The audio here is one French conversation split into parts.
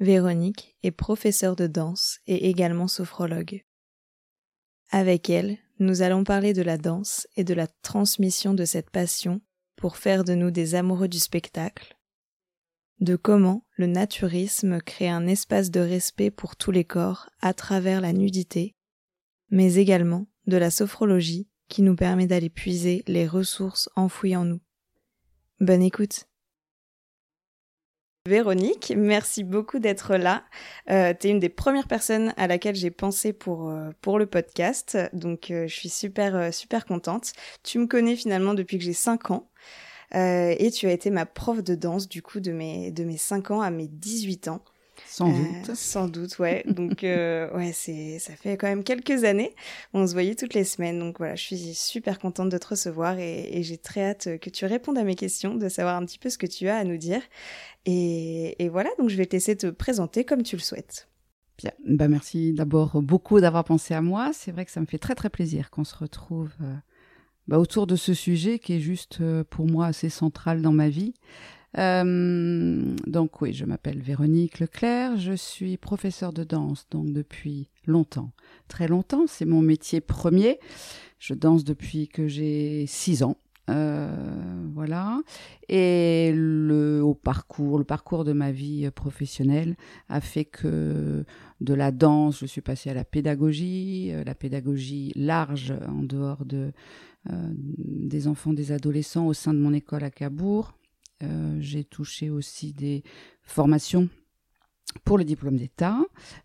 Véronique est professeure de danse et également sophrologue. Avec elle, nous allons parler de la danse et de la transmission de cette passion pour faire de nous des amoureux du spectacle, de comment le naturisme crée un espace de respect pour tous les corps à travers la nudité, mais également de la sophrologie qui nous permet d'aller puiser les ressources enfouies en nous. Bonne écoute. Véronique, merci beaucoup d'être là. Euh, tu es une des premières personnes à laquelle j'ai pensé pour, euh, pour le podcast, donc euh, je suis super, euh, super contente. Tu me connais finalement depuis que j'ai 5 ans et tu as été ma prof de danse du coup de mes, de mes 5 ans à mes 18 ans. Sans doute. Sans doute, ouais. Donc, ouais, c'est, ça fait quand même quelques années. On se voyait toutes les semaines. Donc voilà, je suis super contente de te recevoir et, et j'ai très hâte que tu répondes à mes questions, de savoir un petit peu ce que tu as à nous dire. Et, et, voilà, donc je vais te laisser te présenter comme tu le souhaites. Bien, bah merci d'abord beaucoup d'avoir pensé à moi. C'est vrai que ça me fait très très plaisir qu'on se retrouve euh, bah, autour de ce sujet qui est juste euh, pour moi assez central dans ma vie. Euh, donc oui, je m'appelle Véronique Leclerc, je suis professeure de danse donc depuis longtemps, très longtemps, c'est mon métier premier. Je danse depuis que j'ai 6 ans. Euh, voilà. Et le au parcours, le parcours de ma vie professionnelle a fait que de la danse, je suis passée à la pédagogie, euh, la pédagogie large en dehors de des enfants, des adolescents au sein de mon école à Cabourg. Euh, j'ai touché aussi des formations pour le diplôme d'État.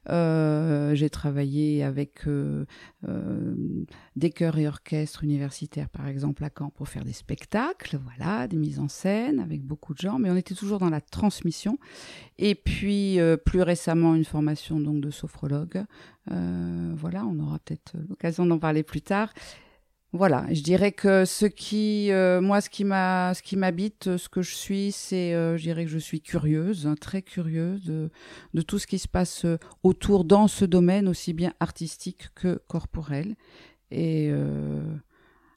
Euh, j'ai travaillé avec euh, des chœurs et orchestres universitaires, par exemple, à Caen, pour faire des spectacles, voilà, des mises en scène avec beaucoup de gens, mais on était toujours dans la transmission. Et puis, plus récemment, une formation donc de sophrologue. Voilà, on aura peut-être l'occasion d'en parler plus tard. Voilà, je dirais que ce qui, euh, moi, ce qui m'habite, ce que je suis, c'est, euh, je dirais que je suis curieuse, hein, très curieuse de, tout ce qui se passe euh, autour dans ce domaine, aussi bien artistique que corporel. Et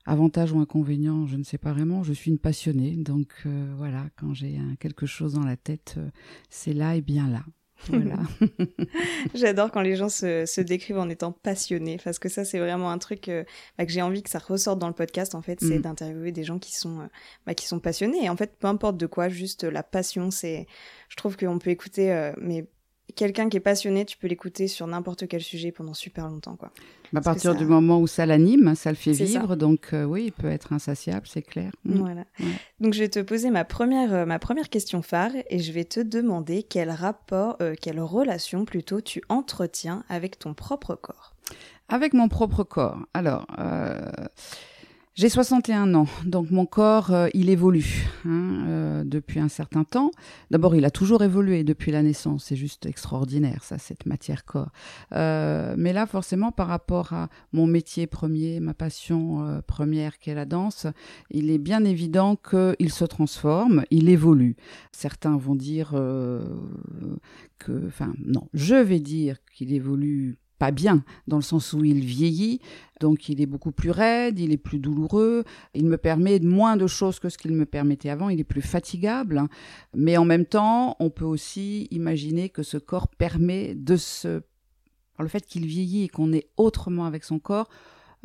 avantage ou inconvénient, je ne sais pas vraiment. Je suis une passionnée, donc voilà, quand j'ai quelque chose dans la tête, c'est là et bien là. Voilà. J'adore quand les gens se, se, décrivent en étant passionnés, parce que ça, c'est vraiment un truc euh, bah, que j'ai envie que ça ressorte dans le podcast, en fait, c'est mm. d'interviewer des gens qui sont, euh, bah, qui sont passionnés. Et en fait, peu importe de quoi, juste la passion, c'est... Je trouve qu'on peut écouter, euh, mais quelqu'un qui est passionné, tu peux l'écouter sur n'importe quel sujet pendant super longtemps, quoi. Bah, à partir ça... du moment où ça l'anime, ça le fait vivre, ça. donc euh, oui, il peut être insatiable, c'est clair. Mmh. Voilà. Ouais. Donc je vais te poser ma première, euh, ma première question phare et je vais te demander quel rapport, euh, quelle relation plutôt tu entretiens avec ton propre corps. Avec mon propre corps. Alors. J'ai 61 ans, donc mon corps, euh, il évolue hein, euh, depuis un certain temps. D'abord, il a toujours évolué depuis la naissance, c'est juste extraordinaire, ça, cette matière corps. Euh, mais là, forcément, par rapport à mon métier premier, ma passion euh, première qui est la danse, il est bien évident qu'il se transforme, il évolue. Certains vont dire euh, que, enfin, non, je vais dire qu'il évolue pas bien, dans le sens où il vieillit, donc il est beaucoup plus raide, il est plus douloureux, il me permet moins de choses que ce qu'il me permettait avant, il est plus fatigable, mais en même temps, on peut aussi imaginer que ce corps permet de se... Par le fait qu'il vieillit et qu'on est autrement avec son corps,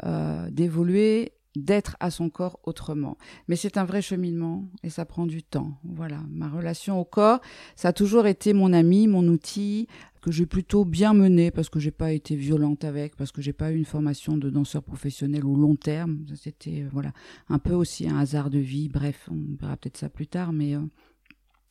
euh, d'évoluer d'être à son corps autrement. Mais c'est un vrai cheminement et ça prend du temps. Voilà, ma relation au corps, ça a toujours été mon ami, mon outil que j'ai plutôt bien mené parce que j'ai pas été violente avec, parce que j'ai pas eu une formation de danseur professionnel au long terme. C'était euh, voilà un peu aussi un hasard de vie. Bref, on verra peut-être ça plus tard, mais euh,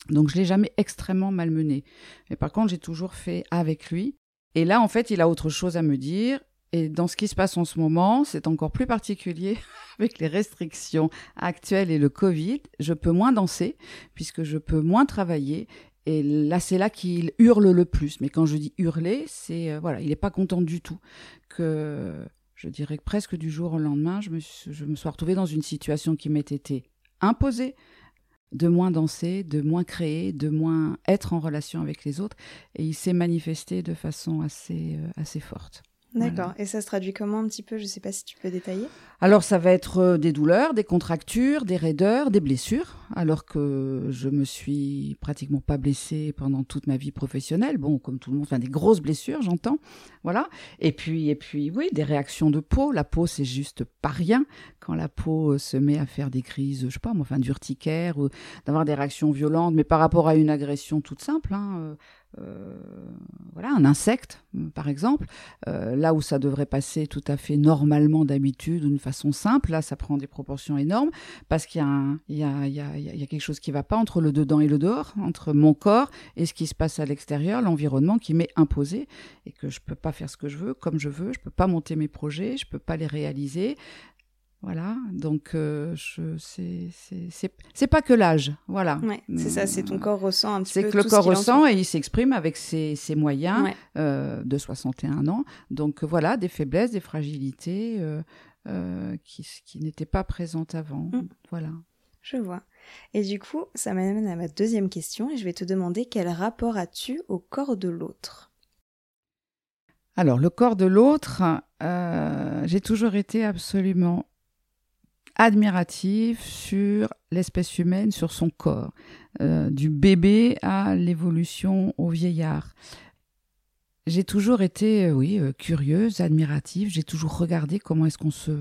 donc je l'ai jamais extrêmement malmené. Mais par contre, j'ai toujours fait avec lui. Et là, en fait, il a autre chose à me dire et dans ce qui se passe en ce moment, c'est encore plus particulier avec les restrictions actuelles et le Covid. Je peux moins danser puisque je peux moins travailler Et là, c'est là qu'il hurle le plus. Mais quand je dis hurler, c'est euh, voilà, il n'est pas content du tout. Que je dirais que presque du jour au lendemain, je me, je suis retrouvée dans une situation qui m'était été imposée, de moins danser, de moins créer, de moins être en relation avec les autres. Et il s'est manifesté de façon assez, euh, assez forte. D'accord. Et ça se traduit comment un petit peu? Je ne sais pas si tu peux détailler. Alors ça va être euh, des douleurs, des contractures, des raideurs, des blessures, alors que je me suis pratiquement pas blessée pendant toute ma vie professionnelle. Bon, comme tout le monde, enfin des grosses blessures, j'entends. Voilà. Et puis, et puis, oui, des réactions de peau. La peau, c'est juste pas rien quand la peau euh, se met à faire des crises, je sais pas, enfin d'urticaire ou d'avoir des réactions violentes, mais par rapport à une agression toute simple. Hein, euh, voilà, un insecte, par exemple, euh, là où ça devrait passer tout à fait normalement d'habitude, d'une façon simple, là, ça prend des proportions énormes, parce qu'il y, y, y a quelque chose qui ne va pas entre le dedans et le dehors, entre mon corps et ce qui se passe à l'extérieur, l'environnement qui m'est imposé, et que je ne peux pas faire ce que je veux, comme je veux, je ne peux pas monter mes projets, je ne peux pas les réaliser, voilà, donc euh, je c'est pas que l'âge, voilà. Ouais, c'est ça, c'est ton corps ressent un petit peu. C'est que le corps ressent et il s'exprime avec ses, ses moyens euh, de 61 ans. Donc voilà, des faiblesses, des fragilités euh, euh qui, qui n'étaient pas présentes avant. Mm. Voilà. Je vois. Et du coup, ça m'amène à ma deuxième question et je vais te demander quel rapport as-tu au corps de l'autre? Alors, le corps de l'autre, euh, j'ai toujours été absolument admiratif sur l'espèce humaine, sur son corps, euh, du bébé à l'évolution au vieillard. J'ai toujours été, euh, oui, euh, curieuse, admirative. J'ai toujours regardé comment est-ce qu'on se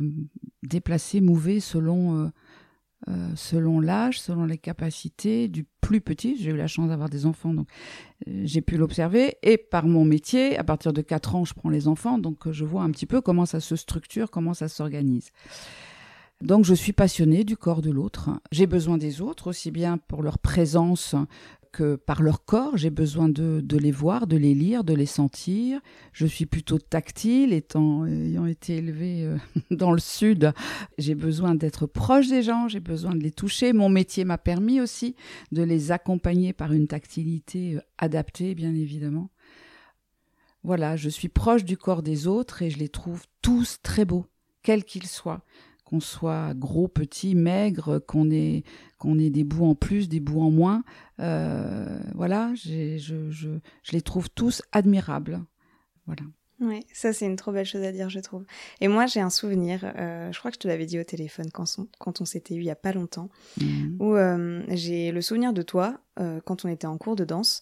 déplaçait, mouvait selon, selon l'âge, selon les capacités du plus petit. J'ai eu la chance d'avoir des enfants, donc j'ai pu l'observer. Et par mon métier, à partir de 4 ans, je prends les enfants, donc je vois un petit peu comment ça se structure, comment ça s'organise. Donc je suis passionnée du corps de l'autre. J'ai besoin des autres, aussi bien pour leur présence que par leur corps. J'ai besoin de, les voir, de les lire, de les sentir. Je suis plutôt tactile, étant ayant été élevée euh, dans le sud. J'ai besoin d'être proche des gens, j'ai besoin de les toucher. Mon métier m'a permis aussi de les accompagner par une tactilité euh, adaptée, bien évidemment. Voilà, je suis proche du corps des autres et je les trouve tous très beaux, quels qu'ils soient qu'on soit gros, petit, maigre, qu'on ait, qu'on ait des bouts en plus, des bouts en moins. Euh, voilà, je, je, je, les trouve tous admirables. Voilà. Oui, ça c'est une trop belle chose à dire, je trouve. Et moi j'ai un souvenir, euh, je crois que je te l'avais dit au téléphone quand, on, quand on s'était eu il y a pas longtemps, mmh. où euh, j'ai le souvenir de toi quand on était en cours de danse,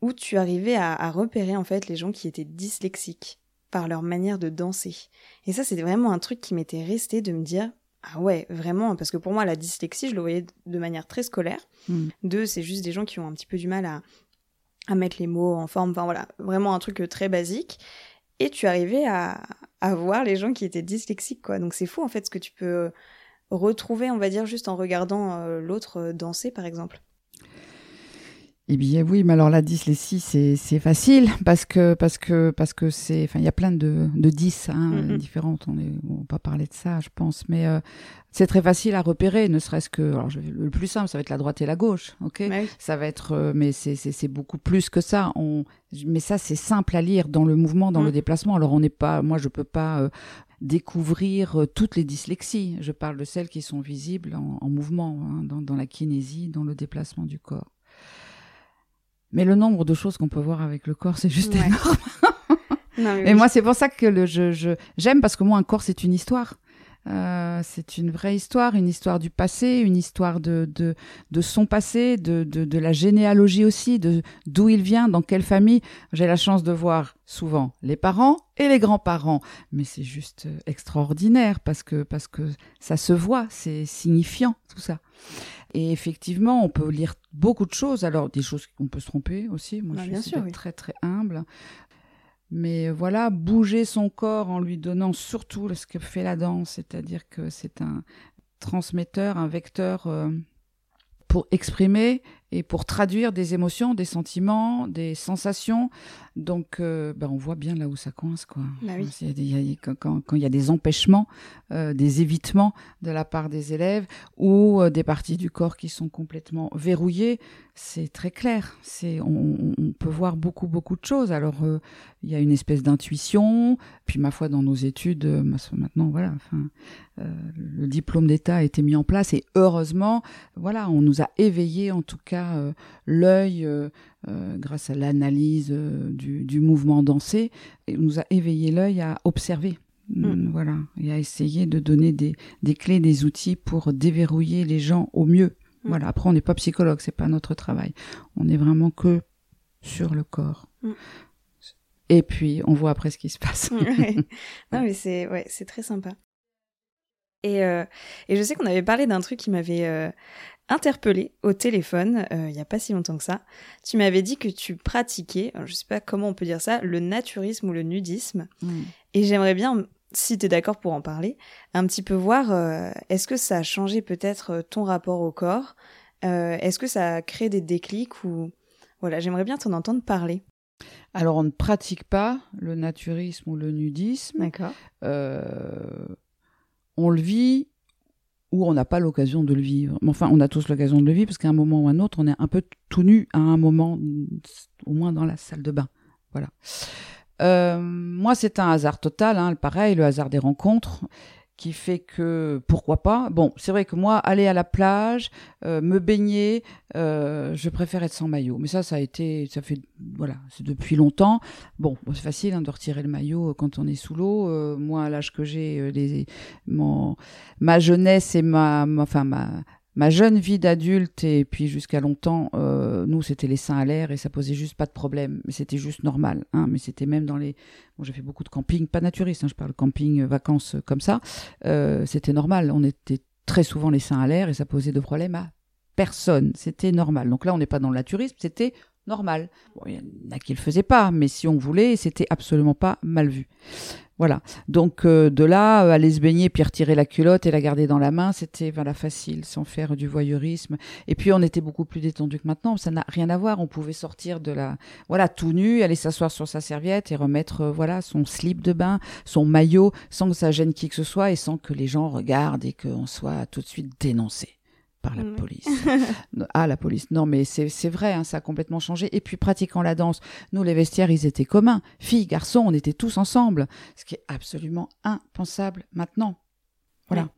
où tu arrivais à, à repérer en fait les gens qui étaient dyslexiques par leur manière de danser. Et ça, c'était vraiment un truc qui m'était resté de me dire, ah ouais, vraiment, parce que pour moi, la dyslexie, je le voyais de manière très scolaire. Hmm. Deux, c'est juste des gens qui ont un petit peu du mal à, à mettre les mots en forme, enfin voilà, vraiment un truc très basique. Et tu arrivais à, à voir les gens qui étaient dyslexiques, quoi. Donc c'est fou, en fait, ce que tu peux retrouver, on va dire, juste en regardant euh, l'autre danser, par exemple. Eh bien oui, mais alors la dyslexie c'est c'est facile parce que parce que parce que c'est enfin il y a plein de de 10 hein, mm-hmm. différentes. On est on va pas parler de ça, je pense, mais euh, c'est très facile à repérer, ne serait-ce que alors le plus simple ça va être la droite et la gauche, ok? Ça va être euh, mais c'est c'est c'est beaucoup plus que ça. On mais ça c'est simple à lire dans le mouvement, dans le mm. déplacement. Alors on n'est pas moi je peux pas euh, découvrir toutes les dyslexies. Je parle de celles qui sont visibles en, en mouvement, hein, dans, dans la kinésie, dans le déplacement du corps. Mais le nombre de choses qu'on peut voir avec le corps, c'est juste énorme. et moi, c'est pour ça que le, je, j'aime parce que moi, un corps, c'est une histoire. Euh, c'est une vraie histoire, une histoire du passé, une histoire de, de, de son passé, de, de, de, la généalogie aussi, de d'où il vient, dans quelle famille. J'ai la chance de voir souvent les parents et les grands-parents, mais c'est juste extraordinaire parce que parce que ça se voit, c'est signifiant tout ça. Et effectivement, on peut lire beaucoup de choses. Alors, des choses qu'on peut se tromper aussi. Moi, bah, je suis très, très humble. Mais voilà, bouger son corps en lui donnant surtout ce que fait la danse, c'est-à-dire que c'est un transmetteur, un vecteur euh, pour exprimer et pour traduire des émotions, des sentiments, des sensations. Donc, euh, ben, on voit bien là où ça coince, quoi. Bah oui. quand, il y a des empêchements, euh, des évitements de la part des élèves ou euh, des parties du corps qui sont complètement verrouillées, c'est très clair. C'est, on, on, peut voir beaucoup, beaucoup de choses. Alors, il y a une espèce d'intuition. Puis, ma foi, dans nos études, maintenant, voilà, enfin, le diplôme d'État a été mis en place et heureusement, voilà, on nous a éveillé en tout cas l'œil euh, grâce à l'analyse euh, du, mouvement dansé, et nous a éveillé l'œil à observer. Mm. Mm, voilà, et à essayer de donner des, clés, des outils pour déverrouiller les gens au mieux. Mm. Voilà. Après, on n'est pas psychologue, c'est pas notre travail. On est vraiment que sur le corps. Et puis, on voit après ce qui se passe. non, mais c'est ouais, c'est très sympa. Et, euh, et je sais qu'on avait parlé d'un truc qui m'avait interpellé au téléphone euh, il n'y a pas si longtemps que ça. Tu m'avais dit que tu pratiquais, je sais pas comment on peut dire ça, le naturisme ou le nudisme. Mm. Et j'aimerais bien, si tu es d'accord pour en parler, un petit peu voir, euh, est-ce que ça a changé peut-être euh, ton rapport au corps? Est-ce que ça a créé des déclics ou... Voilà, j'aimerais bien t'en entendre parler. Alors, on ne pratique pas le naturisme ou le nudisme. D'accord. on le vit où on n'a pas l'occasion de le vivre. Enfin, on a tous l'occasion de le vivre parce qu'à un moment ou un autre, on est un peu tout nu à un moment, au moins dans la salle de bain. Voilà. Euh, moi, c'est un hasard total, hein, pareil, le hasard des rencontres qui fait que pourquoi pas. Bon, c'est vrai que moi, aller à la plage, euh, me baigner, euh, je préfère être sans maillot. Mais ça, ça a été, ça fait, voilà, c'est depuis longtemps. Bon, c'est facile hein, de retirer le maillot euh, quand on est sous l'eau. moi, à l'âge que j'ai, les, mon, ma jeunesse et ma, ma enfin ma, ma jeune vie d'adulte et puis jusqu'à longtemps, euh, nous c'était les seins à l'air et ça posait juste pas de problème, mais c'était juste normal. Hein, mais c'était même dans les, bon j'ai fait beaucoup de camping, pas naturiste, hein, je parle camping euh, vacances euh, comme ça, c'était normal. On était très souvent les seins à l'air et ça posait de problème à personne. C'était normal. Donc là on n'est pas dans le naturisme, c'était normal. Il y en a qui le faisaient pas, mais si on voulait, c'était absolument pas mal vu. Voilà. Donc euh, de là, euh, aller se baigner, puis retirer la culotte et la garder dans la main, c'était voilà facile, sans faire du voyeurisme. Et puis on était beaucoup plus détendu que maintenant. Ça n'a rien à voir. On pouvait sortir de la, voilà, tout nu, aller s'asseoir sur sa serviette et remettre, euh, voilà, son slip de bain, son maillot, sans que ça gêne qui que ce soit et sans que les gens regardent et qu'on soit tout de suite dénoncé par la police. ah, la police. Non, mais c'est vrai, hein, ça a complètement changé. Et puis, pratiquant la danse, nous, les vestiaires, ils étaient communs. Filles, garçons, on était tous ensemble. Ce qui est absolument impensable maintenant. Voilà.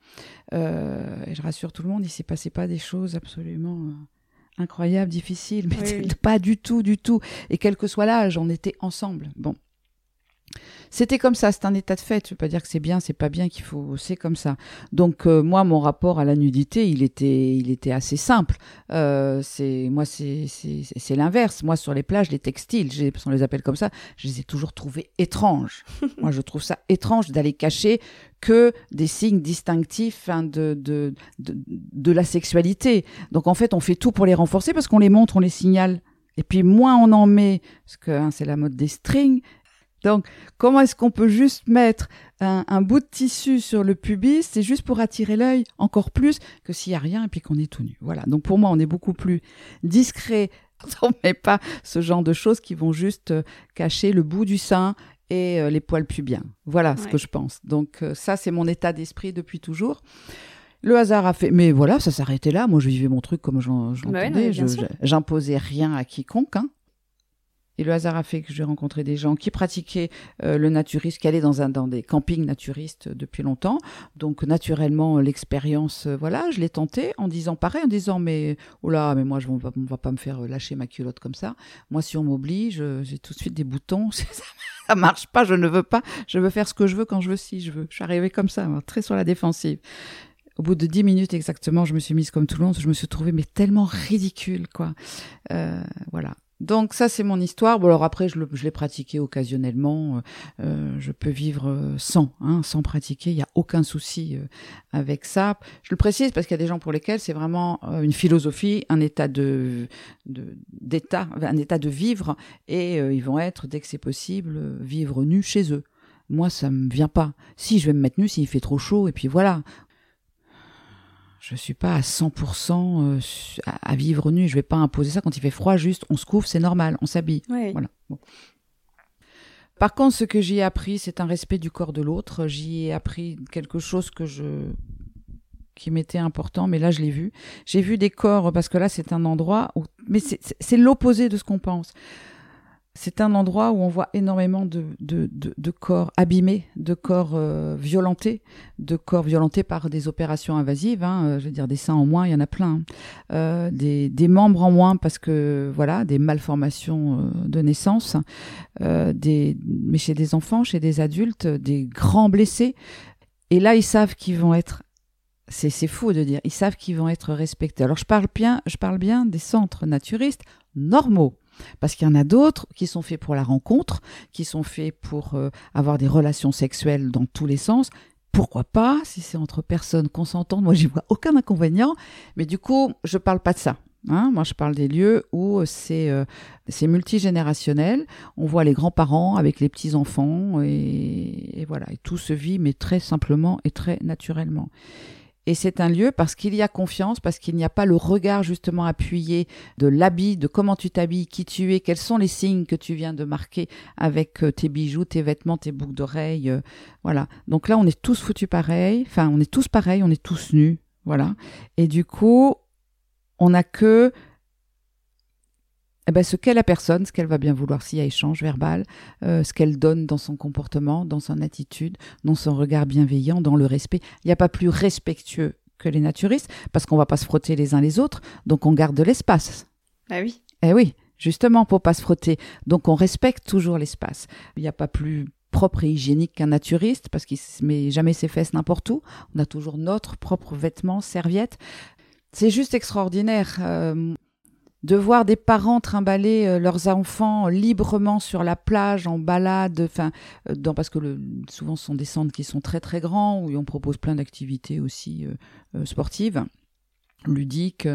Euh, et je rassure tout le monde, il s'est passé pas des choses absolument euh, incroyables, difficiles, mais pas du tout, du tout. Et quel que soit l'âge, on était ensemble. Bon. C'était comme ça, c'est un état de fait. Je veux pas dire que c'est bien, c'est pas bien qu'il faut, c'est comme ça. Donc euh, moi, mon rapport à la nudité, il était, il était assez simple. Euh, c'est moi, c'est c'est l'inverse. Moi, sur les plages, les textiles, on les appelle comme ça, je les ai toujours trouvés étranges. moi, je trouve ça étrange d'aller cacher que des signes distinctifs hein, de, de, de, de la sexualité. Donc en fait, on fait tout pour les renforcer parce qu'on les montre, on les signale. Et puis moins on en met, parce que hein, c'est la mode des strings, donc, comment est-ce qu'on peut juste mettre un, bout de tissu sur le pubis? C'est juste pour attirer l'œil encore plus que s'il n'y a rien et puis qu'on est tout nu. Voilà. Donc, pour moi, on est beaucoup plus discret. On met pas ce genre de choses qui vont juste euh, cacher le bout du sein et euh, les poils pubiens. Voilà ce que je pense. Donc, euh, ça, c'est mon état d'esprit depuis toujours. Le hasard a fait, mais voilà, ça s'arrêtait là. Moi, je vivais mon truc comme j'en bah J'imposais rien à quiconque. Hein. Et le hasard a fait que j'ai rencontré des gens qui pratiquaient euh, le naturisme, qui allaient dans, un, des campings naturistes depuis longtemps. Donc naturellement, l'expérience, euh, voilà, je l'ai tentée en disant pareil, en disant mais oh là, mais moi je ne va pas me faire lâcher ma culotte comme ça. Moi, si on m'oblige, j'ai tout de suite des boutons. ça marche pas, je ne veux pas. Je veux faire ce que je veux quand je veux, si je veux. Je suis arrivée comme ça, très sur la défensive. Au bout de dix minutes exactement, je me suis mise comme tout le monde. Je me suis trouvée mais tellement ridicule, quoi. Euh, voilà. Donc ça c'est mon histoire. Bon alors après je, l'ai pratiqué occasionnellement. Euh, euh, je peux vivre euh, sans, hein, sans pratiquer. Il n'y a aucun souci avec ça. Je le précise parce qu'il y a des gens pour lesquels c'est vraiment une philosophie, un état de d'état, un état de vivre et ils vont être dès que c'est possible vivre nus chez eux. Moi ça me vient pas. Si je vais me mettre nu s'il fait trop chaud et puis voilà Je suis pas à 100% à, vivre nu. Je vais pas imposer ça quand il fait froid. Juste, on se couvre, c'est normal, on s'habille. Voilà. Par contre, ce que j'y ai appris, c'est un respect du corps de l'autre. J'y ai appris quelque chose que je qui m'était important, mais là je l'ai vu. J'ai vu des corps parce que là c'est un endroit où, mais c'est l'opposé de ce qu'on pense. C'est un endroit où on voit énormément de, corps abîmés, de corps euh, violentés, de corps violentés par des opérations invasives. Hein, euh, je veux dire, des seins en moins, il y en a plein. Hein. Euh, des, membres en moins parce que, voilà, des malformations de naissance. des, mais chez des enfants, chez des adultes, des grands blessés. Et là, ils savent qu'ils vont être c'est fou de dire, ils savent qu'ils vont être respectés. Alors je parle bien, je parle bien des centres naturistes normaux. Parce qu'il y en a d'autres qui sont faits pour la rencontre, qui sont faits pour euh, avoir des relations sexuelles dans tous les sens. Pourquoi pas, si c'est entre personnes consentantes, moi j'y vois aucun inconvénient. Mais du coup, je parle pas de ça. Hein. moi, je parle des lieux où c'est euh, c'est multigénérationnel. On voit les grands-parents avec les petits-enfants et, et, voilà. Et tout se vit, mais très simplement et très naturellement. Et c'est un lieu parce qu'il y a confiance, parce qu'il n'y a pas le regard justement appuyé de l'habit, de comment tu t'habilles, qui tu es, quels sont les signes que tu viens de marquer avec euh, tes bijoux, tes vêtements, tes boucles d'oreilles. Euh, voilà. Donc là, on est tous foutus pareil. Enfin, on est tous pareils, on est tous nus. Voilà. Et du coup, on n'a que eh ben, ce qu'est la personne, ce qu'elle va bien vouloir s'il y a échange verbal, euh, ce qu'elle donne dans son comportement, dans son attitude, dans son regard bienveillant, dans le respect. Il n'y a pas plus respectueux que les naturistes, parce qu'on va pas se frotter les uns les autres, donc on garde de l'espace. Ah oui. Eh oui, justement pour pas se frotter. Donc on respecte toujours l'espace. Il n'y a pas plus propre et hygiénique qu'un naturiste, parce qu'il ne met jamais ses fesses n'importe où. On a toujours notre propre vêtements, serviettes. C'est juste extraordinaire. Euh, de voir des parents trimballer euh, leurs enfants librement sur la plage en balade, enfin, euh, parce que souvent ce sont des centres qui sont très très grands où on propose plein d'activités aussi euh, sportives ludiques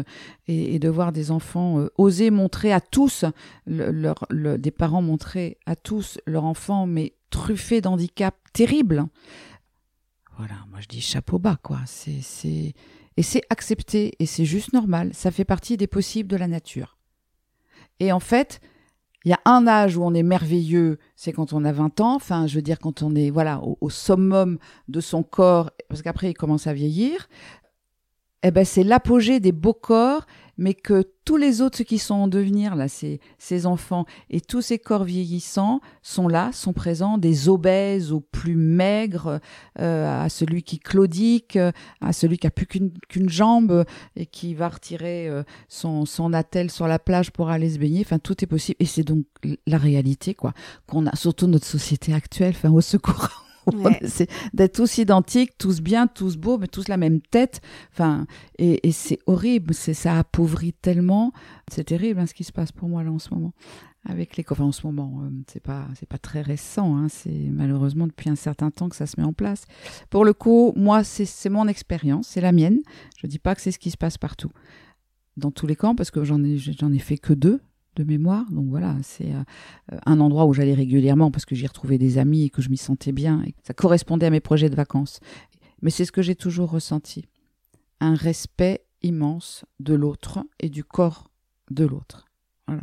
et, de voir des enfants oser montrer à tous des parents montrer à tous leur enfant mais truffé d'handicap terrible voilà moi je dis chapeau bas quoi. C'est et c'est accepté et c'est juste normal. Ça fait partie des possibles de la nature. Et en fait, il y a un âge où on est merveilleux, c'est quand on a 20 ans. Enfin, je veux dire, quand on est voilà au, summum de son corps, parce qu'après il commence à vieillir. Eh ben, c'est l'apogée des beaux corps mais que tous les autres qui sont en devenir, là, ces, ces enfants et tous ces corps vieillissants sont là, sont présents, des obèses aux plus maigres, euh, à celui qui claudique, à celui qui a plus qu'une jambe et qui va retirer euh, son, son attelle sur la plage pour aller se baigner. Enfin, tout est possible. Et c'est donc la réalité, quoi, qu'on a, surtout notre société actuelle, enfin, au secours. c'est d'être tous identiques, tous bien, tous beaux, mais tous la même tête. Enfin, et, c'est horrible. C'est ça appauvrit tellement. C'est terrible hein, ce qui se passe pour moi là en ce moment avec les enfin en ce moment euh, c'est pas c'est pas très récent hein, c'est malheureusement depuis un certain temps que ça se met en place pour le coup moi c'est mon expérience c'est la mienne je dis pas que c'est ce qui se passe partout dans tous les camps parce que j'en ai j'en ai fait que deux de mémoire. Donc voilà, c'est euh, un endroit où j'allais régulièrement parce que j'y retrouvais des amis et que je m'y sentais bien et ça correspondait à mes projets de vacances. Mais c'est ce que j'ai toujours ressenti. Un respect immense de l'autre et du corps de l'autre. Voilà.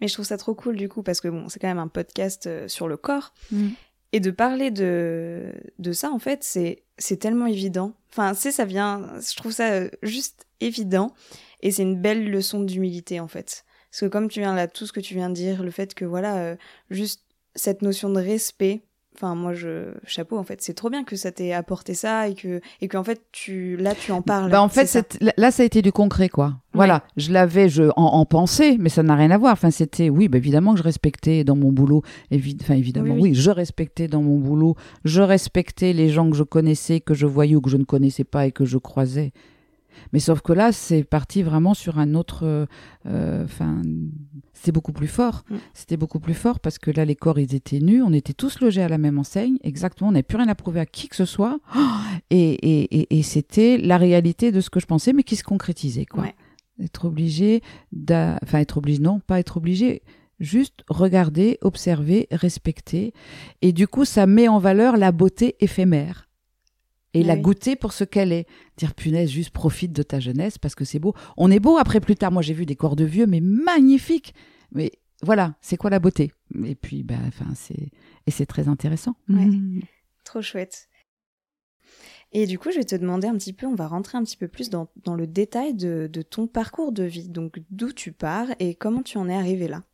Mais je trouve ça trop cool du coup parce que bon, c'est quand même un podcast euh, sur le corps. Mm. Et de parler de, de ça, en fait, c'est, c'est tellement évident. Enfin, c'est, ça vient, je trouve ça euh, juste évident. Et c'est une belle leçon d'humilité, en fait. Parce que comme tu viens là, tout ce que tu viens de dire, le fait que voilà, euh, juste cette notion de respect, enfin moi je chapeau en fait, c'est trop bien que ça t'ait apporté ça et que et qu'en fait tu là tu en parles. Bah en fait là ça a été du concret quoi. Voilà, je l'avais je en, en, pensée, mais ça n'a rien à voir. Enfin c'était oui, bah, évidemment que je respectais dans mon boulot, enfin évidemment oui, je respectais dans mon boulot, je respectais les gens que je connaissais, que je voyais ou que je ne connaissais pas et que je croisais. Mais sauf que là, c'est parti vraiment sur un autre. Euh, euh, enfin, c'était beaucoup plus fort. Mm. C'était beaucoup plus fort parce que là, les corps, ils étaient nus. On était tous logés à la même enseigne. Exactement. On n'avait plus rien à prouver à qui que ce soit. Et, et, et, c'était la réalité de ce que je pensais, mais qui se concrétisait, quoi. Être obligé, enfin, être obligé, non, pas être obligé juste regarder, observer, respecter. Et du coup, ça met en valeur la beauté éphémère et la goûter pour ce qu'elle est. Dire punaise, juste profite de ta jeunesse parce que c'est beau. On est beau après plus tard. Moi, j'ai vu des corps de vieux, mais magnifiques. Mais voilà, c'est quoi la beauté? Et puis, ben, enfin, c'est et c'est très intéressant. Ouais. Mhm. Trop chouette. Et du coup, je vais te demander un petit peu, on va rentrer un petit peu plus dans, dans le détail de, de ton parcours de vie. Donc, d'où tu pars et comment tu en es arrivé là?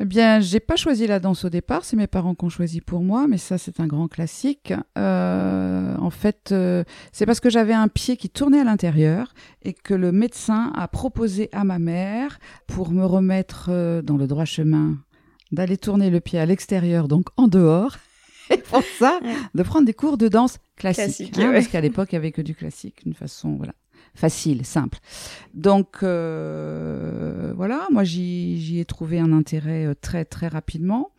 Eh bien, j'ai pas choisi la danse au départ, c'est mes parents qui ont choisi pour moi, mais ça c'est un grand classique. Euh, en fait, euh, c'est parce que j'avais un pied qui tournait à l'intérieur et que le médecin a proposé à ma mère, pour me remettre euh, dans le droit chemin, d'aller tourner le pied à l'extérieur, donc en dehors. Et pour ça, de prendre des cours de danse classique. Classique, hein, ouais. Parce qu'à l'époque, il n'y avait que du classique, d'une façon voilà, facile, simple. Donc euh, voilà, moi j'y ai trouvé un intérêt euh, très très rapidement.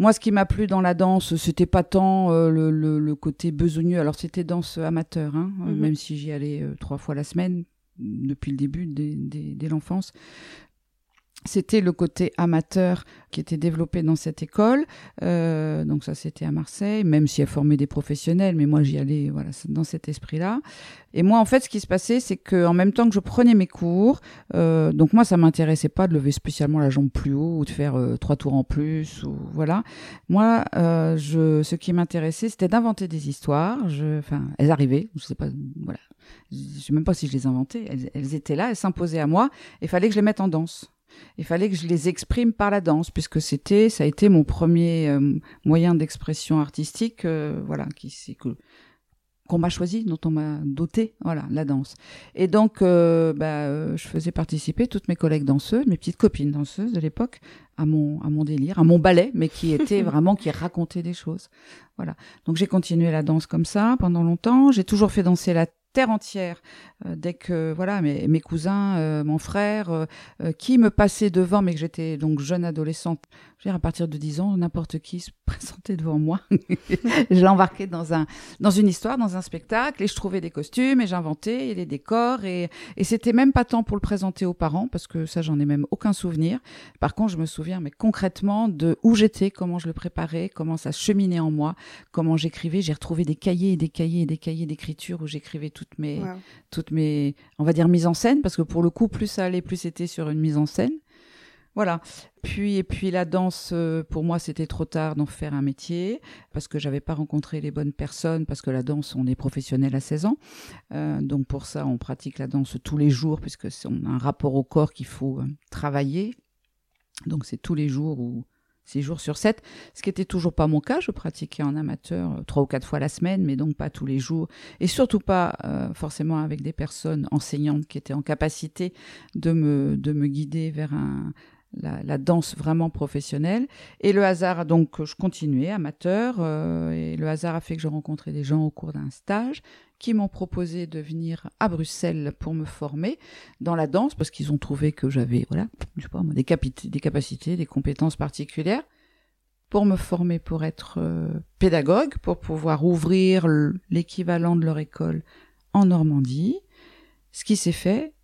Moi, ce qui m'a plu dans la danse, c'était pas tant euh, le, le- le côté besogneux. Alors, c'était danse amateur, hein, Mhm. même si j'y allais euh, trois fois la semaine depuis le début, dès, dès- dès l'enfance. C'était le côté amateur qui était développé dans cette école. Euh, donc ça, c'était à Marseille, même si elle formait des professionnels, mais moi, j'y allais voilà, dans cet esprit-là. Et moi, en fait, ce qui se passait, c'est que en même temps que je prenais mes cours, euh, donc moi, ça m'intéressait pas de lever spécialement la jambe plus haut ou de faire euh, trois tours en plus ou voilà. Moi, je, ce qui m'intéressait, c'était d'inventer des histoires. Enfin, elles arrivaient. Je sais pas, voilà. Je sais même pas si je les inventais. Elles, elles étaient là, elles s'imposaient à moi. Il fallait que je les mette en danse. Il fallait que je les exprime par la danse, puisque c'était, ça a été mon premier euh, moyen d'expression artistique, euh, voilà, qui c'est que qu'on m'a choisi, dont on m'a doté, voilà, la danse. Et donc, euh, bah, euh, je faisais participer toutes mes collègues danseuses, mes petites copines danseuses de l'époque, à mon, à mon délire, à mon ballet, mais qui était vraiment, qui racontait des choses. Voilà. Donc, j'ai continué la danse comme ça pendant longtemps. J'ai toujours fait danser la entière. Euh, dès que voilà mes, cousins euh, mon frère euh, qui me passait devant mais que j'étais donc jeune adolescente je veux dire à partir de 10 ans n'importe qui se présentait devant moi. Je l'embarquais dans un dans une histoire dans un spectacle et je trouvais des costumes et j'inventais les décors et et c'était même pas tant pour le présenter aux parents parce que ça j'en ai même aucun souvenir. Par contre je me souviens mais concrètement de où j'étais comment je le préparais comment ça cheminait en moi comment j'écrivais. J'ai retrouvé des cahiers et des cahiers et des cahiers d'écriture où j'écrivais toutes mes, toutes mes, on va dire, mises en scène, parce que pour le coup, plus ça allait, plus c'était sur une mise en scène. Voilà. Puis et puis la danse, euh, pour moi, c'était trop tard d'en faire un métier parce que j'avais pas rencontré les bonnes personnes parce que la danse, on est professionnel à 16 ans, euh, donc pour ça, on pratique la danse tous les jours puisque on a un rapport au corps qu'il faut euh, travailler. Donc c'est tous les jours où 6 jours sur 7, ce qui n'était toujours pas mon cas. Je pratiquais en amateur euh, trois ou quatre fois la semaine, mais donc pas tous les jours, et surtout pas euh, forcément avec des personnes enseignantes qui étaient en capacité de me, de me guider vers un, la, la danse vraiment professionnelle. Et le hasard donc je continuais amateur, euh, et le hasard a fait que j'ai rencontré des gens au cours d'un stage qui m'ont proposé de venir à Bruxelles pour me former dans la danse parce qu'ils ont trouvé que j'avais voilà je sais pas des, des capacités des compétences particulières pour me former pour être euh, pédagogue pour pouvoir ouvrir l'équivalent de leur école en Normandie ce qui s'est fait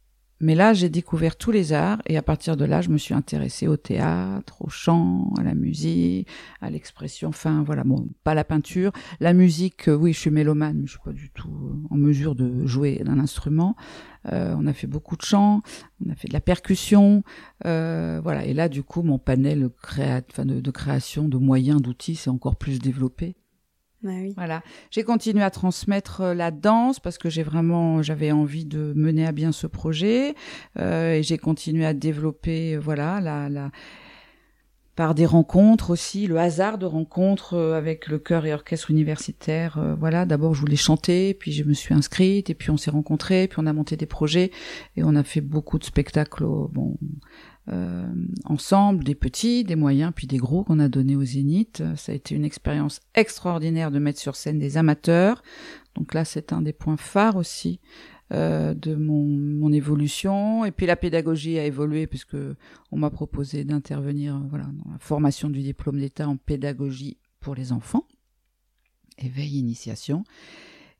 mais là j'ai découvert tous les arts et à partir de là je me suis intéressée au théâtre au chant à la musique à l'expression enfin voilà bon pas la peinture la musique, euh, oui, je suis mélomane, mais je suis pas du tout euh, en mesure de jouer d'un instrument. Euh, on a fait beaucoup de chant, on a fait de la percussion, euh, voilà. Et là, du coup, mon panel créa... de, de création, de moyens, d'outils, s'est encore plus développé. Ah oui. Voilà. J'ai continué à transmettre euh, la danse parce que j'ai vraiment, j'avais envie de mener à bien ce projet euh, et j'ai continué à développer, euh, voilà, la, la par des rencontres aussi, le hasard de rencontres euh, avec le chœur et orchestre universitaire. voilà, d'abord je voulais chanter, puis je me suis inscrite, et puis on s'est rencontrés, puis on a monté des projets, et on a fait beaucoup de spectacles, bon, euh, ensemble, des petits, des moyens, puis des gros qu'on a donnés au Zénith. Ça a été une expérience extraordinaire de mettre sur scène des amateurs. Donc là, c'est un des points phares aussi euh, de mon, mon évolution. Et puis la pédagogie a évolué puisque on m'a proposé d'intervenir, euh, voilà, dans la formation du diplôme d'État en pédagogie pour les enfants, éveil, initiation.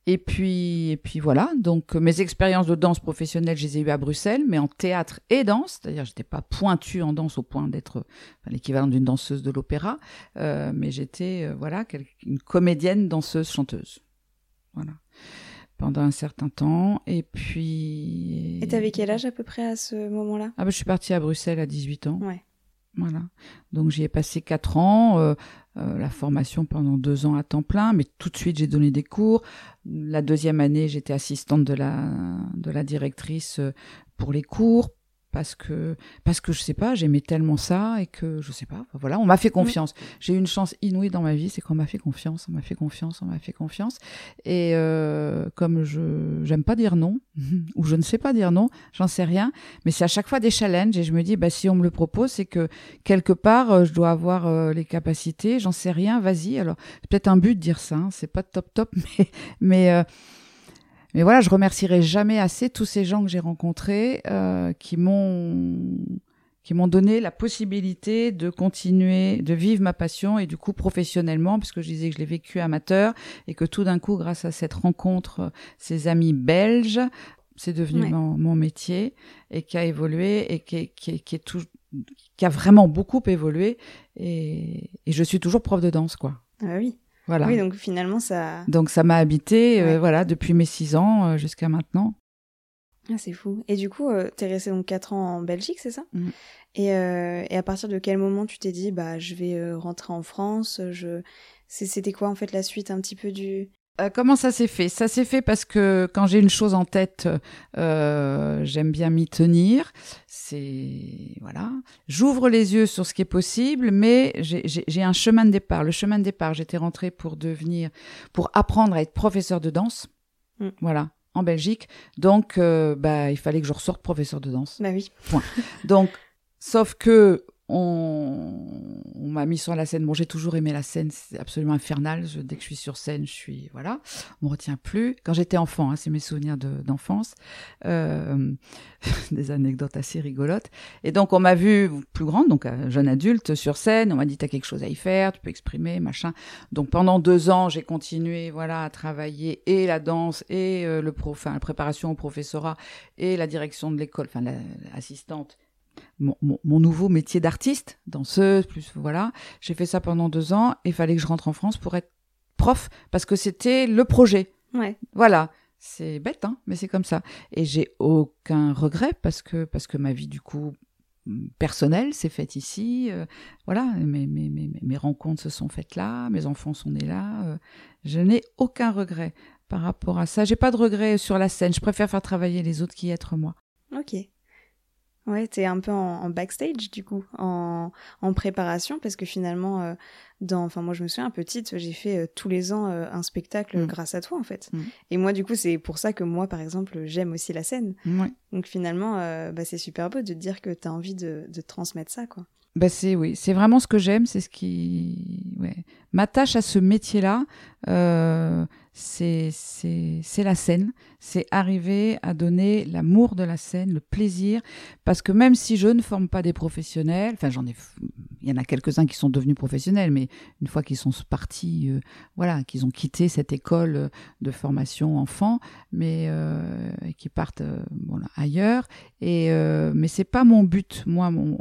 Et puis, et puis voilà. Donc, euh, mes expériences de danse professionnelle, je les ai eues à Bruxelles, mais en théâtre et danse. C'est-à-dire, j'étais pas pointue en danse au point d'être enfin, l'équivalent d'une danseuse de l'opéra, euh, mais j'étais, euh, voilà, une comédienne, danseuse, chanteuse. Voilà. Pendant un certain temps. Et puis. Et t'avais quel âge à peu près à ce moment-là? Ah, ben, je suis partie à Bruxelles à 18 ans. Ouais. Voilà. Donc j'y ai passé quatre ans, euh, euh, la formation pendant deux ans à temps plein, mais tout de suite j'ai donné des cours. La deuxième année, j'étais assistante de la de la directrice euh, pour les cours parce que parce que je sais pas, j'aimais tellement ça et que je sais pas, voilà, on m'a fait confiance. J'ai eu une chance inouïe dans ma vie, c'est qu'on m'a fait confiance, on m'a fait confiance, on m'a fait confiance. Et euh, comme je j'aime pas dire non ou je ne sais pas dire non, j'en sais rien, mais c'est à chaque fois des challenges et je me dis bah si on me le propose, c'est que quelque part euh, je dois avoir euh, les capacités, j'en sais rien, vas-y. Alors, c'est peut-être un but de dire ça, hein, c'est pas top top mais mais euh, mais voilà, je remercierai jamais assez tous ces gens que j'ai rencontrés euh, qui m'ont qui m'ont donné la possibilité de continuer de vivre ma passion et du coup professionnellement puisque je disais que je l'ai vécu amateur et que tout d'un coup grâce à cette rencontre ces amis belges c'est devenu Ouais. mon, mon métier et qui a évolué et qui est, qui est, qui est tout qui a vraiment beaucoup évolué et, et je suis toujours prof de danse quoi Ah oui. Voilà Oui, donc finalement, ça. donc ça m'a habité euh, voilà depuis mes six ans euh, jusqu'à maintenant Ah, c'est fou. Et du coup, euh, t'es resté donc 4 ans en Belgique, c'est ça? Mhm. et, euh, et à partir de quel moment tu t'es dit, bah, je vais rentrer en France? Je... C'était quoi en fait la suite un petit peu du. Euh, comment ça s'est fait? Ça s'est fait parce que quand j'ai une chose en tête, euh, j'aime bien m'y tenir. C'est voilà, j'ouvre les yeux sur ce qui est possible, mais j'ai- un chemin de départ. Le chemin de départ, j'étais rentrée pour devenir, pour apprendre à être professeur de danse. Mm. Voilà, en Belgique. Donc, euh, bah, il fallait que je ressorte professeur de danse. Bah oui. Donc, sauf que on, m'a mis sur la scène. Bon, j'ai toujours aimé la scène, c'est absolument infernal. Je- dès que je suis sur scène, je suis voilà, on me retient plus. Quand j'étais enfant, hein, c'est mes souvenirs de- d'enfance, euh, des anecdotes assez rigolotes. Et donc, on m'a vu plus grande, donc euh, jeune adulte sur scène. On m'a dit t'as quelque chose à y faire, tu peux exprimer, machin. Donc pendant deux ans, j'ai continué voilà à travailler et la danse et euh, le pro, enfin la préparation au professorat et la direction de l'école, enfin la- l'assistante mon, mon- mon nouveau métier d'artiste, danseuse, plus voilà. J'ai fait ça pendant deux ans et il fallait que je rentre en France pour être prof parce que c'était le projet. Ouais. Voilà. C'est bête, hein, mais c'est comme ça. Et j'ai aucun regret parce que, parce que ma vie, du coup, personnelle s'est faite ici. euh, voilà, mes, mes, mes, mes rencontres se sont faites là, mes enfants sont nés là. euh, je n'ai aucun regret par rapport à ça. J'ai pas de regret sur la scène. Je préfère faire travailler les autres qu'y être moi. Ok. Ouais, t'es un peu en, en backstage du coup, en, en préparation, parce que finalement, euh, dans, enfin moi je me souviens petite, j'ai fait euh, tous les ans euh, un spectacle Mm. grâce à toi en fait. Mm. Et moi du coup c'est pour ça que moi par exemple j'aime aussi la scène. Ouais. Donc finalement, bah, c'est super beau de te dire que t'as envie de, de transmettre ça quoi. Bah c'est oui, c'est vraiment ce que j'aime, c'est ce qui ouais. m'attache à ce métier-là. Euh, c'est c'est la scène, c'est arriver à donner l'amour de la scène, le plaisir, parce que même si je ne forme pas des professionnels, enfin j'en ai, il y en a quelques-uns qui sont devenus professionnels, mais une fois qu'ils sont partis, euh, voilà, qu'ils ont quitté cette école de formation enfant, mais euh, qui partent euh, voilà, ailleurs. Et euh, mais c'est pas mon but, moi mon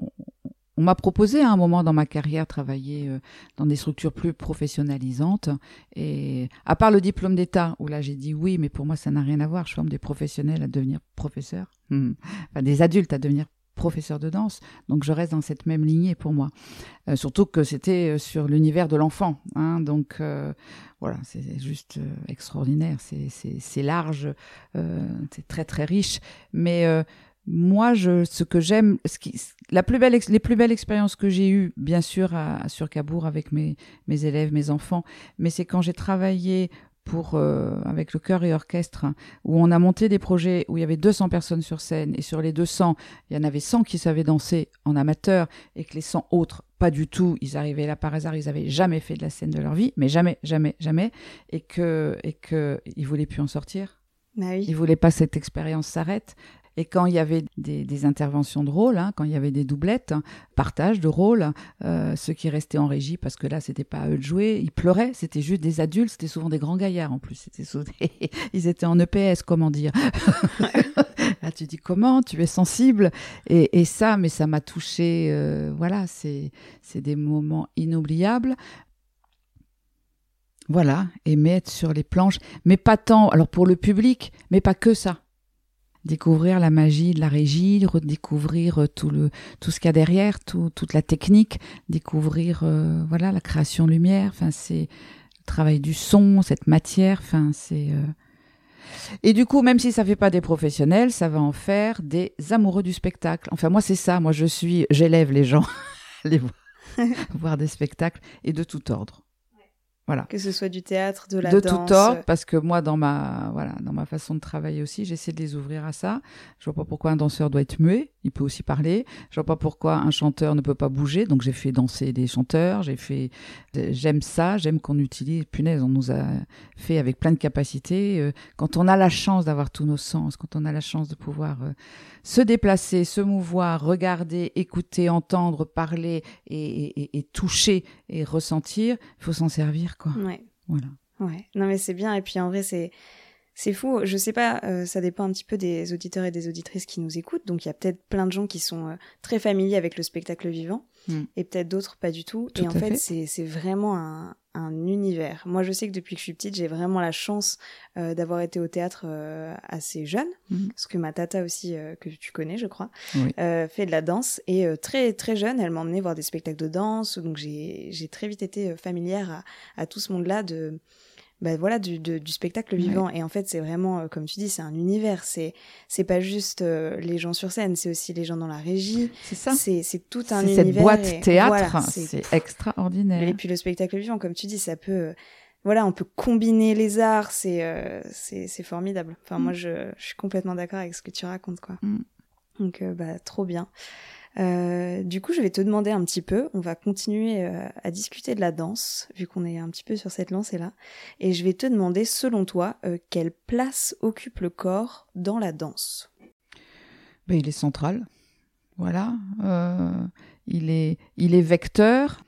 on m'a proposé à un moment dans ma carrière travailler euh, dans des structures plus professionnalisantes. Et à part le diplôme d'État, où là j'ai dit oui, mais pour moi ça n'a rien à voir. Je forme des professionnels à devenir professeurs, Hmm. enfin des adultes à devenir professeurs de danse. Donc je reste dans cette même lignée pour moi. Euh, surtout que c'était euh, sur l'univers de l'enfant. Hein, donc euh, voilà, c'est juste euh, extraordinaire. C'est- large, euh, c'est très très riche. Mais moi, je, ce que j'aime, ce qui, la plus belle, les plus belles expériences que j'ai eues, bien sûr, à, sur Cabourg avec mes, mes élèves, mes enfants, mais c'est quand j'ai travaillé pour euh, avec le chœur et orchestre hein, où on a monté des projets où il y avait 200 personnes sur scène et sur les 200 il y en avait 100 qui savaient danser en amateur et que les 100 autres pas du tout ils arrivaient là par hasard ils avaient jamais fait de la scène de leur vie mais jamais jamais jamais et que et que ils voulaient plus en sortir Bah oui. ils voulaient pas que cette expérience s'arrête. Et quand il y avait des, des interventions de rôle, hein, quand il y avait des doublettes, hein, partage de rôle, euh, ceux qui restaient en régie, parce que là, c'était pas à eux de jouer, ils pleuraient. C'était juste des adultes, c'était souvent des grands gaillards en plus. C'était souvent des- ils étaient en EPS, comment dire? Là, tu dis comment, tu es sensible. Et, et ça, mais ça m'a touché. euh, voilà, c'est c'est des moments inoubliables. Voilà, et mettre sur les planches, mais pas tant, alors pour le public, mais pas que ça. Découvrir la magie de la régie, redécouvrir euh, tout le tout ce qu'il y a derrière, tout, toute la technique, découvrir euh, voilà la création lumière. Enfin, c'est le travail du son, cette matière. Enfin, c'est euh, et du coup, même si ça fait pas des professionnels, ça va en faire des amoureux du spectacle. Enfin, moi, c'est ça. Moi, je suis, j'élève les gens, les voir des spectacles et de tout ordre. Voilà. Que ce soit du théâtre, de la de danse. tout ordre, parce que moi, dans ma, voilà, dans ma façon de travailler aussi, j'essaie de les ouvrir à ça. Je vois pas pourquoi un danseur doit être muet, il peut aussi parler. Je vois pas pourquoi un chanteur ne peut pas bouger, donc j'ai fait danser des chanteurs, j'ai fait, j'aime ça, j'aime qu'on utilise, punaise, on nous a fait avec plein de capacités. Euh, quand on a la chance d'avoir tous nos sens, quand on a la chance de pouvoir euh, se déplacer, se mouvoir, regarder, écouter, entendre, parler et, et, et toucher et ressentir, il faut s'en servir, quoi. Ouais. Voilà. Ouais. Non, mais c'est bien. Et puis en vrai, c'est. C'est fou, je sais pas, euh, ça dépend un petit peu des auditeurs et des auditrices qui nous écoutent, donc il y a peut-être plein de gens qui sont euh, très familiers avec le spectacle vivant, Mm. et peut-être d'autres pas du tout. Tout et en fait, fait. c'est c'est vraiment un, un univers. Moi, je sais que depuis que je suis petite, j'ai vraiment la chance euh, d'avoir été au théâtre euh, assez jeune, Mhm. parce que ma tata aussi, euh, que tu connais, je crois, Oui. euh, fait de la danse, et euh, très très jeune, elle m'emmenait voir des spectacles de danse, donc j'ai j'ai très vite été euh, familière à, à tout ce monde-là de bah voilà du, de- du spectacle vivant. Et en fait c'est vraiment euh, comme tu dis c'est un univers. C'est c'est pas juste euh, les gens sur scène c'est aussi les gens dans la régie. C'est ça. c'est tout un univers cette boîte et théâtre, voilà, c'est extraordinaire. et puis le spectacle vivant comme tu dis ça peut euh, voilà on peut combiner les arts. C'est euh, c'est c'est formidable. Enfin Mm. moi je, je suis complètement d'accord avec ce que tu racontes quoi. Mm. donc euh, bah trop bien euh, du coup, je vais te demander un petit peu, on va continuer euh, à discuter de la danse, vu qu'on est un petit peu sur cette lancée-là, et je vais te demander, selon toi, euh, quelle place occupe le corps dans la danse? Ben, il est central. Voilà. Il, est, il est vecteur.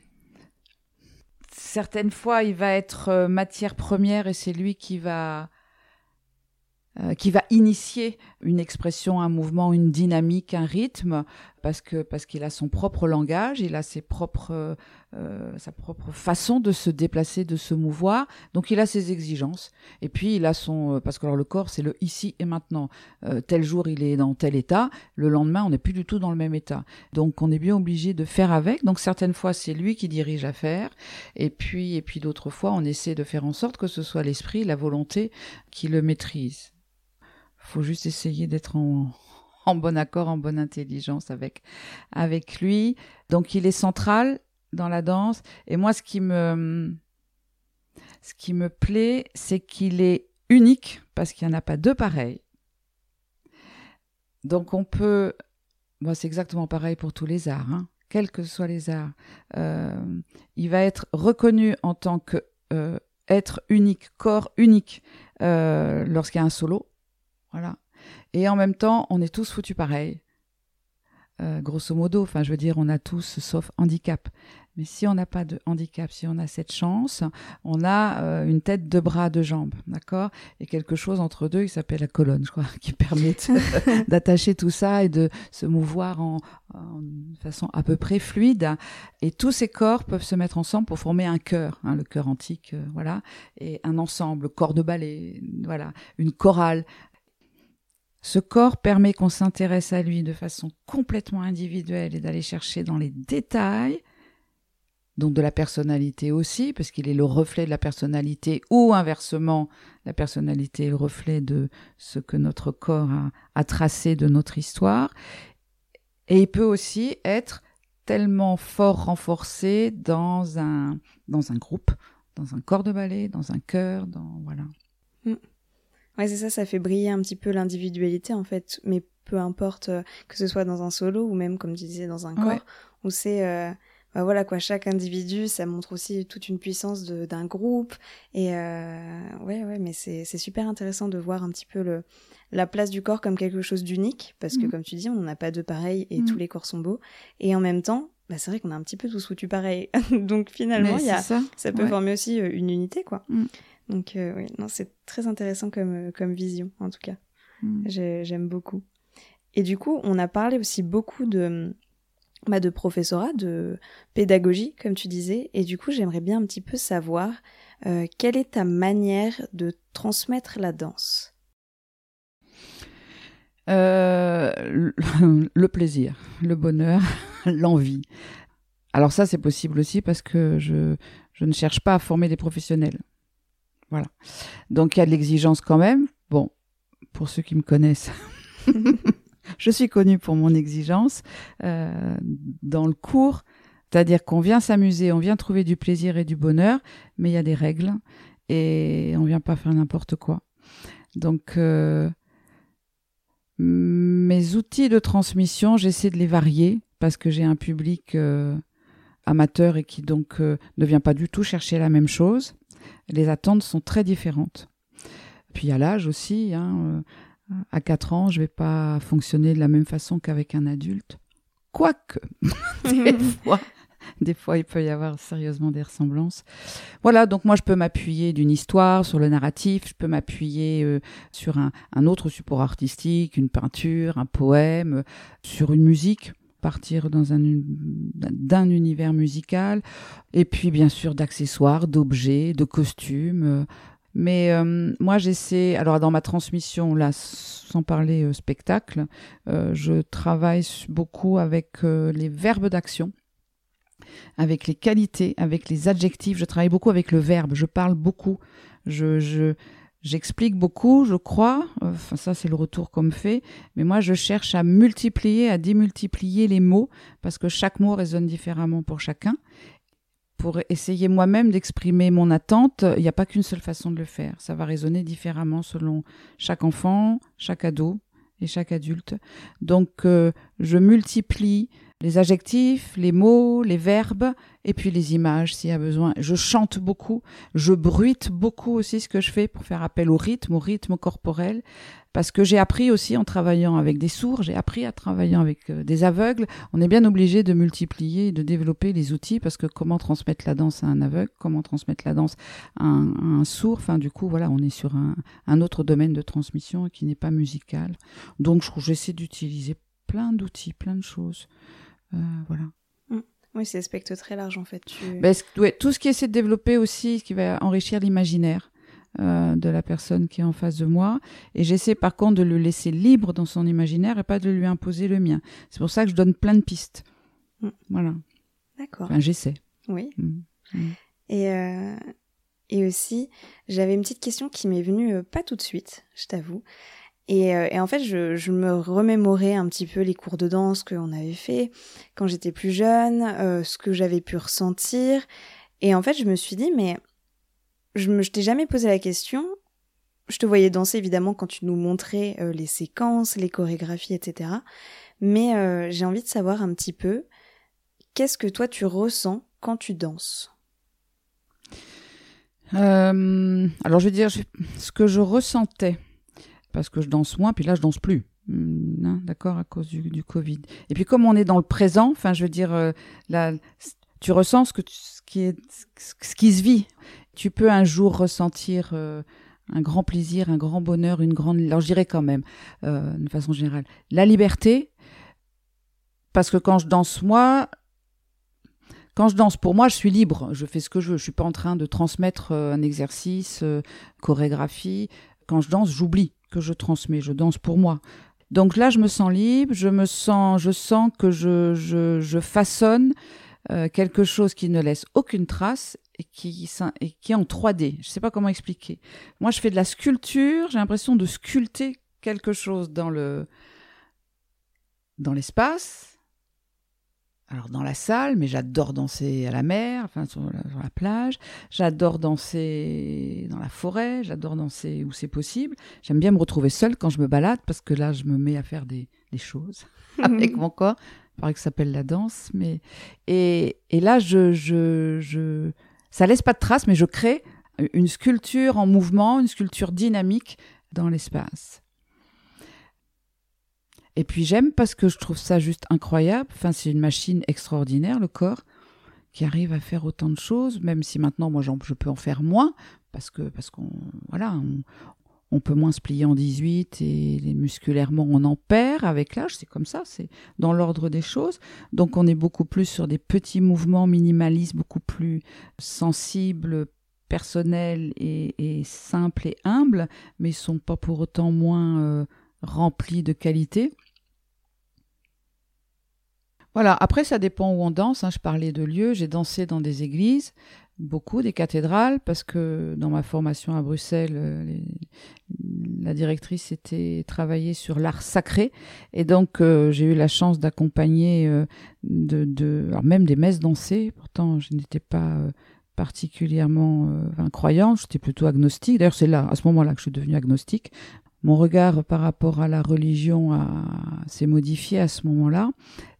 Certaines fois, il va être matière première et c'est lui qui va, qui va initier une expression, un mouvement, une dynamique, un rythme, parce que parce qu'il a son propre langage, il a ses propres, euh, euh, sa propre façon de se déplacer, de se mouvoir. Donc il a ses exigences. Et puis il a son, euh, parce que alors le corps c'est le ici et maintenant. Tel jour il est dans tel état, le lendemain on n'est plus du tout dans le même état. Donc on est bien obligé de faire avec. Donc certaines fois c'est lui qui dirige l'affaire, et puis et puis d'autres fois on essaie de faire en sorte que ce soit l'esprit, la volonté qui le maîtrise. Faut juste essayer d'être en, en bon accord, en bonne intelligence avec avec lui. Donc il est central dans la danse. Et moi ce qui me ce qui me plaît, c'est qu'il est unique parce qu'il n'y en a pas deux pareils. Donc on peut, moi c'est exactement pareil pour tous les arts, hein, quels que soient les arts. Euh, il va être reconnu en tant que euh, être unique, corps unique euh, lorsqu'il y a un solo, voilà. Et en même temps, on est tous foutus pareil. Euh, grosso modo, enfin, je veux dire, on a tous, sauf handicap. Mais si on n'a pas de handicap, si on a cette chance, on a euh, une tête, deux bras, deux jambes, d'accord? Et quelque chose entre deux qui s'appelle la colonne, je crois, qui permet d'attacher tout ça et de se mouvoir en, en façon à peu près fluide. Et tous ces corps peuvent se mettre ensemble pour former un chœur, hein, le chœur antique, euh, voilà, et un ensemble, corps de ballet, voilà, une chorale. Ce corps permet qu'on s'intéresse à lui de façon complètement individuelle et d'aller chercher dans les détails, donc de la personnalité aussi, parce qu'il est le reflet de la personnalité, ou inversement, la personnalité est le reflet de ce que notre corps a, tracé de notre histoire. Et il peut aussi être tellement fort renforcé dans un, dans un groupe, dans un corps de ballet, dans un chœur, dans voilà. Ouais, c'est ça, ça fait briller un petit peu l'individualité en fait, mais peu importe euh, que ce soit dans un solo ou même comme tu disais dans un corps, Ouais. où c'est euh, bah voilà quoi, chaque individu, ça montre aussi toute une puissance de- d'un groupe et euh, ouais ouais, mais c'est c'est super intéressant de voir un petit peu le la place du corps comme quelque chose d'unique parce que Mhm. comme tu dis, on n'en a pas deux pareils et Mhm. tous les corps sont beaux et en même temps, bah c'est vrai qu'on a un petit peu tous foutu pareil. Donc finalement, il y a ça. ça peut Ouais. former aussi euh, une unité quoi. Mm. Donc euh, oui, non, c'est très intéressant comme euh, comme vision en tout cas. Mm. J'ai- J'aime beaucoup. Et du coup, on a parlé aussi beaucoup de bah, de professorat, de pédagogie, comme tu disais. Et du coup, j'aimerais bien un petit peu savoir quelle est ta manière de transmettre la danse? Le plaisir, le bonheur, l'envie. Alors ça, c'est possible aussi parce que je, je ne cherche pas à former des professionnels. Voilà. Donc il y a de l'exigence quand même. Bon, pour ceux qui me connaissent, je suis connue pour mon exigence euh, dans le cours. C'est-à-dire qu'on vient s'amuser, on vient trouver du plaisir et du bonheur, mais il y a des règles et on vient pas faire n'importe quoi. Donc, euh, mes outils de transmission, j'essaie de les varier parce que j'ai un public euh, amateur et qui donc ne vient pas du tout chercher la même chose les attentes sont très différentes. Puis à l'âge aussi, hein, euh, à 4 ans, je ne vais pas fonctionner de la même façon qu'avec un adulte. Quoique, des fois, des fois, il peut y avoir sérieusement des ressemblances. Voilà, donc moi, je peux m'appuyer d'une histoire sur le narratif, je peux m'appuyer euh, sur un, un, autre support artistique, une peinture, un poème, euh, sur une musique partir dans un d'un univers musical et puis bien sûr d'accessoires, d'objets, de costumes. Mais euh, moi j'essaie alors dans ma transmission là sans parler euh, spectacle, euh, je travaille beaucoup avec les verbes d'action avec les qualités, avec les adjectifs. Je travaille beaucoup avec le verbe. Je parle beaucoup. Je, je, J'explique beaucoup, je crois, enfin ça c'est le retour qu'on me fait, mais moi je cherche à multiplier, à démultiplier les mots, parce que chaque mot résonne différemment pour chacun. Pour essayer moi-même d'exprimer mon attente, il n'y a pas qu'une seule façon de le faire, ça va résonner différemment selon chaque enfant, chaque ado et chaque adulte. Donc euh, je multiplie les adjectifs, les mots, les verbes, et puis les images s'il y a besoin. Je chante beaucoup, je bruite beaucoup aussi ce que je fais pour faire appel au rythme, au rythme corporel, parce que j'ai appris aussi en travaillant avec des sourds, j'ai appris à travailler avec euh, des aveugles. On est bien obligé de multiplier, de développer les outils, parce que comment transmettre la danse à un aveugle, comment transmettre la danse à un, sourd, enfin du coup voilà, on est sur un, un autre domaine de transmission qui n'est pas musical. Donc j'essaie d'utiliser plein d'outils, plein de choses. Euh, voilà. Mm. Oui, c'est un spectre très large en fait. Ben, tout ce qui essaie de développer aussi, ce qui va enrichir l'imaginaire euh, de la personne qui est en face de moi. Et j'essaie par contre de le laisser libre dans son imaginaire et pas de lui imposer le mien. C'est pour ça que je donne plein de pistes. Mm. Voilà. D'accord. Enfin, j'essaie. Oui. Mm. Et, euh, et aussi, j'avais une petite question qui m'est venue pas tout de suite, je t'avoue. Euh, et, en fait, je, me remémorais un petit peu les cours de danse qu'on avait fait quand j'étais plus jeune, euh, ce que j'avais pu ressentir. Et en fait, je me suis dit, mais je ne t'ai jamais posé la question. Je te voyais danser évidemment quand tu nous montrais euh, les séquences, les chorégraphies, etc. Mais j'ai envie de savoir un petit peu, qu'est-ce que toi tu ressens quand tu danses? Alors je veux dire, ce que je ressentais parce que je danse moins, puis là je danse plus. Hmm, hein, d'accord, à cause du, Covid. Et puis comme on est dans le présent, enfin je veux dire, euh, là, tu ressens ce, que ce, qui se vit. Tu peux un jour ressentir euh, un grand plaisir, un grand bonheur, une grande... Alors je dirais quand même, euh, de façon générale, la liberté, parce que quand je danse moi, quand je danse pour moi, je suis libre, je fais ce que je veux. Je suis pas en train de transmettre un exercice, chorégraphie. Quand je danse, j'oublie que je transmets, je danse pour moi. Donc là, je me sens libre, je me sens, je sens que je, je, façonne euh, quelque chose qui ne laisse aucune trace et qui, et qui est en 3D. Je ne sais pas comment expliquer. Moi, je fais de la sculpture, j'ai l'impression de sculpter quelque chose dans le dans l'espace alors dans la salle, mais j'adore danser à la mer, enfin sur la, plage. J'adore danser dans la forêt. J'adore danser où c'est possible. J'aime bien me retrouver seule quand je me balade parce que là, je me mets à faire des, choses avec mon corps. Il paraît que ça s'appelle la danse, mais et, et là, je, je, je, ça laisse pas de traces, mais je crée une sculpture en mouvement, une sculpture dynamique dans l'espace. Et puis j'aime parce que je trouve ça juste incroyable. Enfin, c'est une machine extraordinaire, le corps, qui arrive à faire autant de choses, même si maintenant, moi, je peux en faire moins, parce que parce qu'on voilà, on, peut moins se plier en 18 et musculairement, on en perd avec l'âge. C'est comme ça, c'est dans l'ordre des choses. Donc, on est beaucoup plus sur des petits mouvements minimalistes, beaucoup plus sensibles, personnels et, simples et humbles, mais ils sont pas pour autant moins euh, remplis de qualité. Voilà, après ça dépend où on danse. Hein. Je parlais de lieux, j'ai dansé dans des églises, beaucoup des cathédrales parce que dans ma formation à Bruxelles, euh, la directrice était travaillée sur l'art sacré et donc euh, j'ai eu la chance d'accompagner euh, de, alors même des messes dansées. Pourtant, je n'étais pas particulièrement croyante, j'étais plutôt agnostique. D'ailleurs, c'est là, à ce moment-là, que je suis devenue agnostique. Mon regard par rapport à la religion s'est modifié à ce moment-là.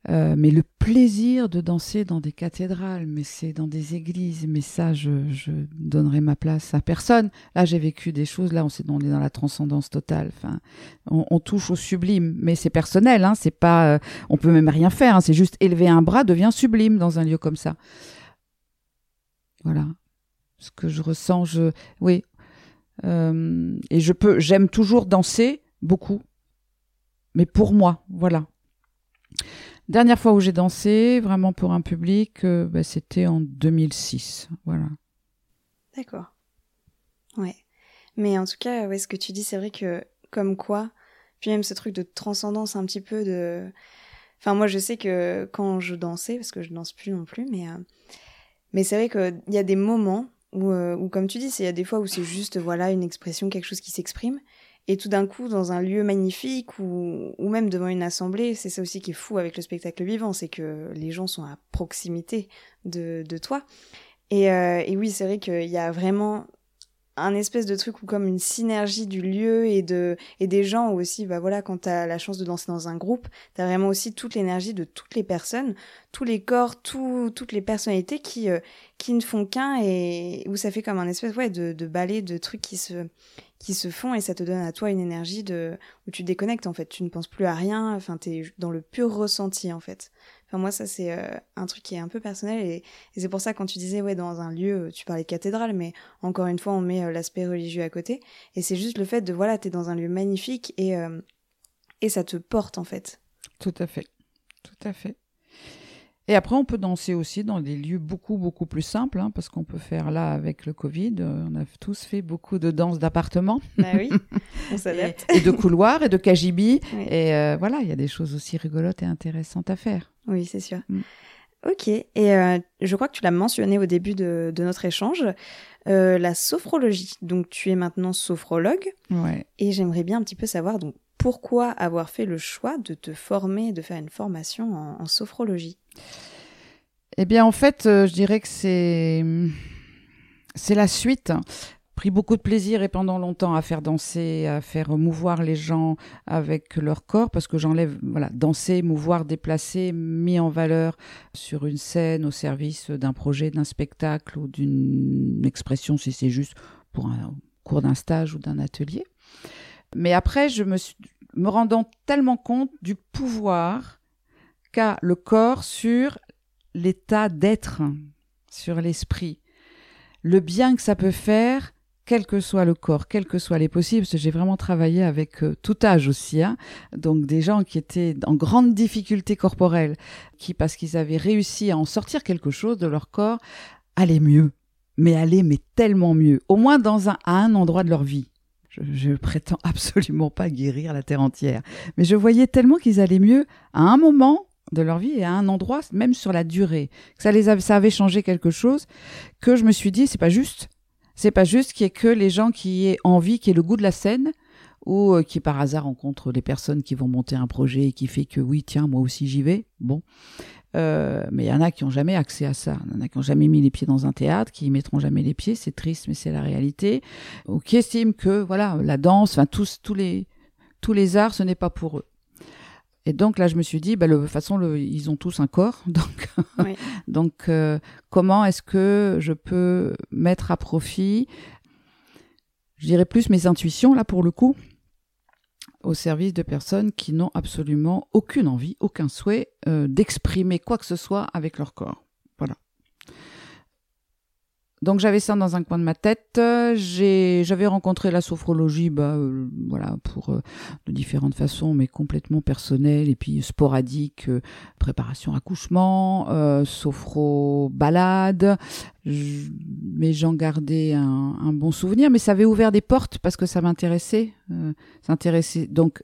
Euh, mais le plaisir de danser dans des cathédrales, mais c'est dans des églises, mais ça, je, je donnerai ma place à personne. Là, j'ai vécu des choses, là, on, est, on dans la transcendance totale. Enfin, on, touche au sublime, mais c'est personnel, hein, c'est pas, euh, on peut même rien faire, hein, c'est juste élever un bras devient sublime dans un lieu comme ça. Voilà. Ce que je ressens, je, oui. Euh, et je peux, j'aime toujours danser beaucoup, mais pour moi, voilà. Dernière fois où j'ai dansé, vraiment pour un public, euh, bah, c'était en 2006. Voilà. D'accord. Ouais. Mais en tout cas, ouais, ce que tu dis, c'est vrai que, comme quoi, puis même ce truc de transcendance un petit peu de. Enfin, moi, je sais que quand je dansais, parce que je danse plus non plus, mais, euh, mais c'est vrai qu'il y a des moments euh, où comme tu dis, il y a des fois où c'est juste, voilà, une expression, quelque chose qui s'exprime. Et tout d'un coup, dans un lieu magnifique ou, ou même devant une assemblée, c'est ça aussi qui est fou avec le spectacle vivant, c'est que les gens sont à proximité de, de toi. Et, euh, et oui, c'est vrai qu'il y a vraiment un espèce de truc ou comme une synergie du lieu et de et des gens aussi bah voilà quand t'as la chance de danser dans un groupe t'as vraiment aussi toute l'énergie de toutes les personnes tous les corps tout, toutes les personnalités qui euh, qui ne font qu'un et où ça fait comme un espèce ouais de, de balai de trucs qui se qui se font et ça te donne à toi une énergie de où tu déconnectes en fait. Tu ne penses plus à rien enfin t'es dans le pur ressenti en fait enfin moi ça c'est euh, un truc qui est un peu personnel et, c'est pour ça quand tu disais ouais dans un lieu tu parlais de cathédrale mais encore une fois on met euh, l'aspect religieux à côté et c'est juste le fait de voilà t'es dans un lieu magnifique et euh, et ça te porte en fait tout à fait tout à fait et après, on peut danser aussi dans des lieux beaucoup, beaucoup plus simples, hein, parce qu'on peut faire là, avec le Covid, euh, on a tous fait beaucoup de danses d'appartements. Bah oui, on s'adapte. et, de couloirs et de KGB. Et euh, voilà, il y a des choses aussi rigolotes et intéressantes à faire. Oui, c'est sûr. Mm. Ok, et euh, je crois que tu l'as mentionné au début de, de notre échange, la sophrologie. Donc tu es maintenant sophrologue. Ouais. Et j'aimerais bien un petit peu savoir donc pourquoi avoir fait le choix de te former, de faire une formation en, sophrologie? Eh bien, en fait, euh, je dirais que c'est c'est la suite. Pris beaucoup de plaisir et pendant longtemps à faire danser, à faire mouvoir les gens avec leur corps, parce que j'enlève, voilà, danser, mouvoir, déplacer, mis en valeur sur une scène au service d'un projet, d'un spectacle ou d'une expression, si c'est juste pour un cours d'un stage ou d'un atelier. Mais après, je me me rendant tellement compte du pouvoir qu'a le corps sur l'état d'être, sur l'esprit, le bien que ça peut faire, quel que soit le corps, quels que soient les possibles, j'ai vraiment travaillé avec euh, tout âge aussi, hein. donc des gens qui étaient en grande difficulté corporelle, qui parce qu'ils avaient réussi à en sortir quelque chose de leur corps, allaient mieux, mais allaient mais tellement mieux, au moins dans un, à un endroit de leur vie. Je, ne prétends absolument pas guérir la terre entière, mais je voyais tellement qu'ils allaient mieux à un moment de leur vie et à un endroit, même sur la durée, que ça les avait, ça avait changé quelque chose, que je me suis dit c'est pas juste, c'est pas juste qu'il y ait que les gens qui aient envie, qui aient le goût de la scène, ou euh, qui par hasard rencontrent les personnes qui vont monter un projet et qui fait que oui tiens moi aussi j'y vais. Bon, euh, mais il y en a qui n'ont jamais accès à ça. Il y en a qui n'ont jamais mis les pieds dans un théâtre, qui y mettront jamais les pieds. C'est triste, mais c'est la réalité. Ou qui estiment que voilà, la danse, enfin tous, tous les tous les arts, ce n'est pas pour eux. Et donc là, je me suis dit, bah, de toute façon, le, ils ont tous un corps. Donc, donc euh, comment est-ce que je peux mettre à profit, je dirais plus mes intuitions là pour le coup, au service de personnes qui n'ont absolument aucune envie, aucun souhait euh, d'exprimer quoi que ce soit avec leur corps? Voilà. Donc j'avais ça dans un coin de ma tête. J'avais rencontré la sophrologie, bah euh, voilà, pour euh, de différentes façons, mais complètement personnelles et puis sporadiques. Euh, préparation accouchement, sophro balade. mais j'en gardais un, un, bon souvenir. Mais ça avait ouvert des portes parce que ça m'intéressait. s'intéresser donc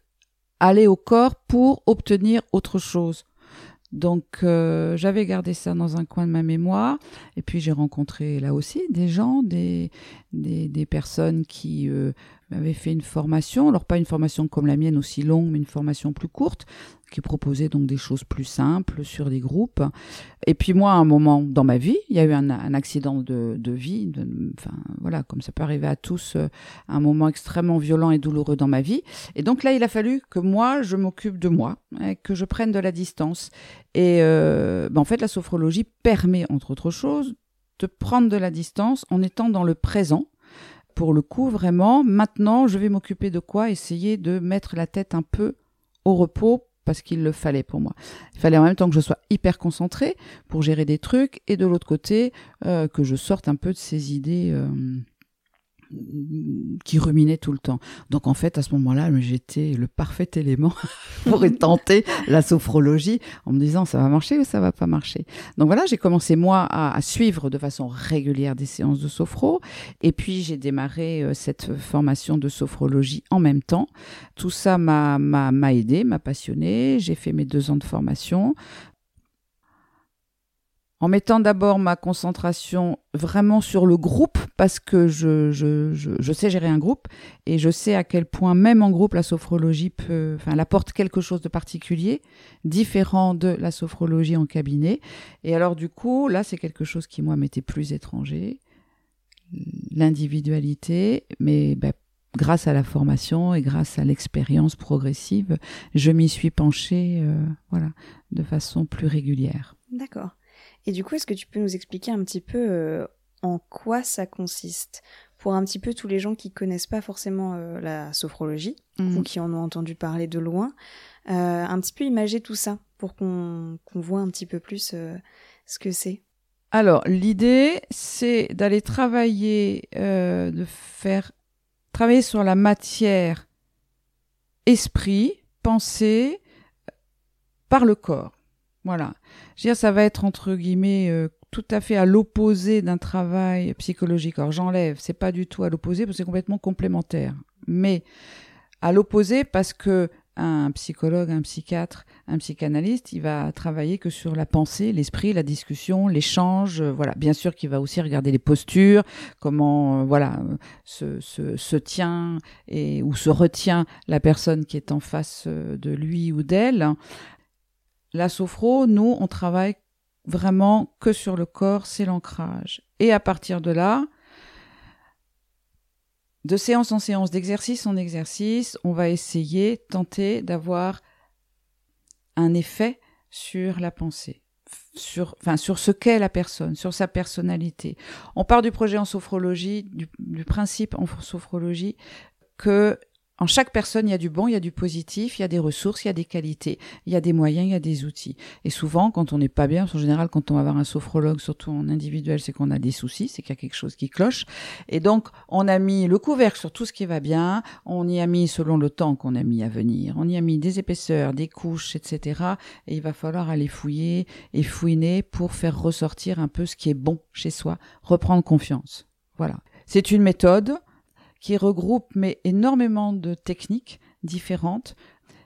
aller au corps pour obtenir autre chose. Donc euh, j'avais gardé ça dans un coin de ma mémoire. Et puis j'ai rencontré là aussi des gens, des, des, des personnes qui euh, m'avaient fait une formation. Alors pas une formation comme la mienne aussi longue, mais une formation plus courte qui proposait donc des choses plus simples sur des groupes. Et puis moi, à un moment dans ma vie, il y a eu un, accident de, de vie, enfin voilà, comme ça peut arriver à tous, euh, un moment extrêmement violent et douloureux dans ma vie. Et donc là, il a fallu que moi, je m'occupe de moi, que je prenne de la distance. Et euh, ben en fait, la sophrologie permet, entre autres choses, de prendre de la distance en étant dans le présent. Pour le coup, vraiment, maintenant, je vais m'occuper de quoi? Essayer de mettre la tête un peu au repos parce qu'il le fallait pour moi. Il fallait en même temps que je sois hyper concentrée pour gérer des trucs et de l'autre côté euh, que je sorte un peu de ces idées euh, qui ruminait tout le temps. Donc en fait, à ce moment-là, j'étais le parfait élément pour tenter la sophrologie en me disant ça va marcher ou ça va pas marcher? Donc voilà, j'ai commencé moi à, suivre de façon régulière des séances de sophro et puis j'ai démarré euh, cette formation de sophrologie en même temps. Tout ça m'a m'a aidé, m'a passionné. J'ai fait mes deux ans de formation en mettant d'abord ma concentration vraiment sur le groupe, parce que je, je, je, sais gérer un groupe, et je sais à quel point même en groupe, la sophrologie peut, enfin, elle apporte quelque chose de particulier, différent de la sophrologie en cabinet. Et alors du coup, là, c'est quelque chose qui, moi, m'était plus étranger, l'individualité, mais ben, grâce à la formation et grâce à l'expérience progressive, je m'y suis penchée, euh, voilà, de façon plus régulière. D'accord. Et du coup, est-ce que tu peux nous expliquer un petit peu euh, en quoi ça consiste? Pour un petit peu tous les gens qui connaissent pas forcément euh, la sophrologie ou mhm. qui en ont entendu parler de loin, euh, un petit peu imager tout ça pour qu'on voit un petit peu plus ce que c'est. Alors l'idée, c'est d'aller travailler, de faire travailler sur la matière, esprit, pensée par le corps. Voilà. Je veux dire, ça va être entre guillemets euh, tout à fait à l'opposé d'un travail psychologique. Alors j'enlève, c'est pas du tout à l'opposé parce que c'est complètement complémentaire. Mais à l'opposé parce que un psychologue, un psychiatre, un psychanalyste, il va travailler que sur la pensée, l'esprit, la discussion, l'échange. Euh, voilà, bien sûr qu'il va aussi regarder les postures, comment euh, voilà se, tient et ou se retient la personne qui est en face de lui ou d'elle. La sophro, nous, on travaille vraiment que sur le corps, c'est l'ancrage. Et à partir de là, de séance en séance, d'exercice en exercice, on va essayer, tenter d'avoir un effet sur la pensée, sur, enfin, sur ce qu'est la personne, sur sa personnalité. On part du projet en sophrologie, du, principe en sophrologie que en chaque personne, il y a du bon, il y a du positif, il y a des ressources, il y a des qualités, il y a des moyens, il y a des outils. Et souvent, quand on n'est pas bien, en général, quand on va voir un sophrologue, surtout en individuel, c'est qu'on a des soucis, c'est qu'il y a quelque chose qui cloche. Et donc, on a mis le couvercle sur tout ce qui va bien, on y a mis selon le temps qu'on a mis à venir, on y a mis des épaisseurs, des couches, etc. Et il va falloir aller fouiller et fouiner pour faire ressortir un peu ce qui est bon chez soi, reprendre confiance. Voilà. C'est une méthode qui regroupe mais énormément de techniques différentes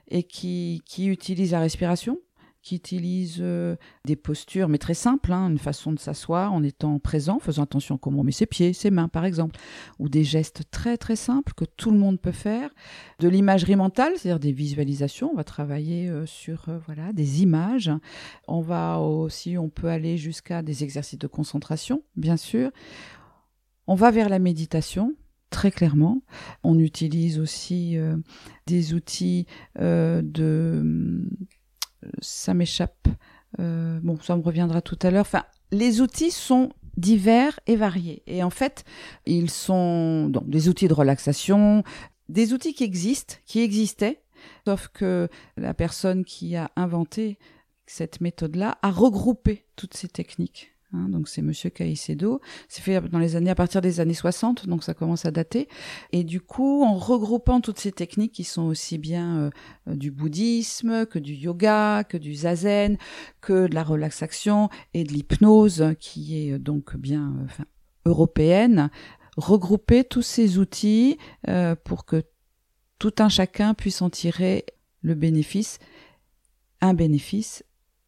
et qui, qui utilise la respiration, qui utilise euh, des postures, mais très simples, hein, une façon de s'asseoir en étant présent, faisant attention à comment on met ses pieds, ses mains par exemple, ou des gestes très très simples que tout le monde peut faire, de l'imagerie mentale, c'est-à-dire des visualisations, on va travailler euh, sur euh, voilà des images, on va aussi, on peut aller jusqu'à des exercices de concentration, bien sûr, on va vers la méditation, très clairement. On utilise aussi euh, des outils euh, de... Ça m'échappe. Euh, bon, ça me reviendra tout à l'heure. Enfin, les outils sont divers et variés. Et en fait, ils sont donc des outils de relaxation, des outils qui existent, qui existaient, sauf que la personne qui a inventé cette méthode-là a regroupé toutes ces techniques Hein, donc c'est Monsieur Caicedo. C'est fait dans les années à partir des années 60, donc ça commence à dater. Et du coup, en regroupant toutes ces techniques qui sont aussi bien euh, euh, du bouddhisme que du yoga, que du zazen, que de la relaxation et de l'hypnose, qui est euh, donc bien enfin, européenne, regrouper tous ces outils pour que tout un chacun puisse en tirer le bénéfice, un bénéfice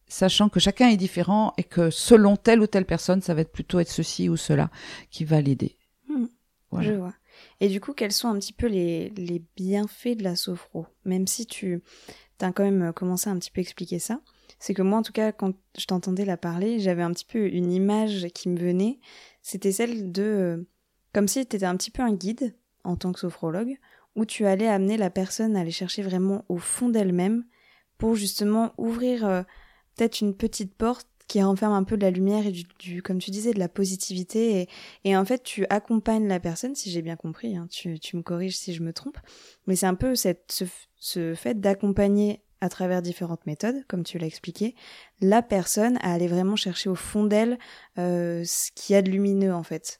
sachant que chacun est différent et que selon telle ou telle personne, ça va être plutôt être ceci ou cela qui va l'aider. Hmm. Je vois. Et du coup, quels sont un petit peu les, les bienfaits de la sophro? Même si tu as quand même commencé à un petit peu expliquer ça, c'est que moi, en tout cas, quand je t'entendais la parler, j'avais un petit peu une image qui me venait. C'était celle de. Euh, comme si tu étais un petit peu un guide en tant que sophrologue, où tu allais amener la personne à aller chercher vraiment au fond d'elle-même pour justement ouvrir. Euh, peut-être une petite porte qui renferme un peu de la lumière et du, comme tu disais, de la positivité. Et, en fait, tu accompagnes la personne, si j'ai bien compris, hein, tu, me corriges si je me trompe, mais c'est un peu ce, fait d'accompagner à travers différentes méthodes, comme tu l'as expliqué, la personne à aller vraiment chercher au fond d'elle euh, ce qu'il y a de lumineux, en fait.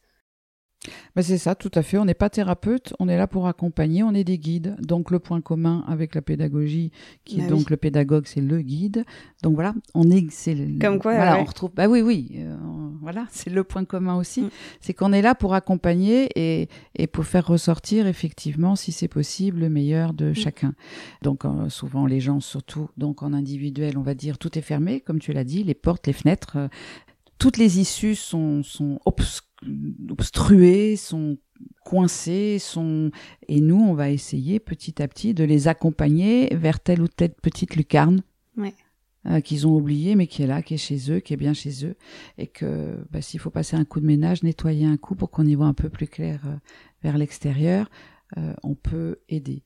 Ben c'est ça, tout à fait. On n'est pas thérapeute, on est là pour accompagner, on est des guides. Donc le point commun avec la pédagogie, qui est bah donc le pédagogue, c'est le guide. Donc voilà, on est, c'est comme quoi, voilà, on retrouve. Bah oui, oui, euh, voilà, c'est le point commun aussi, mm. c'est qu'on est là pour accompagner et, et pour faire ressortir effectivement, si c'est possible, le meilleur de mm. chacun. Donc euh, souvent les gens, surtout donc en individuel, on va dire tout est fermé, comme tu l'as dit, les portes, les fenêtres, euh, toutes les issues sont sont obscures obstrués, sont coincés, sont et nous on va essayer petit à petit de les accompagner vers telle ou telle petite lucarne euh, qu'ils ont oublié mais qui est là, qui est chez eux, qui est bien chez eux et que bah, s'il faut passer un coup de ménage, nettoyer un coup pour qu'on y voit un peu plus clair euh, vers l'extérieur, euh, on peut aider.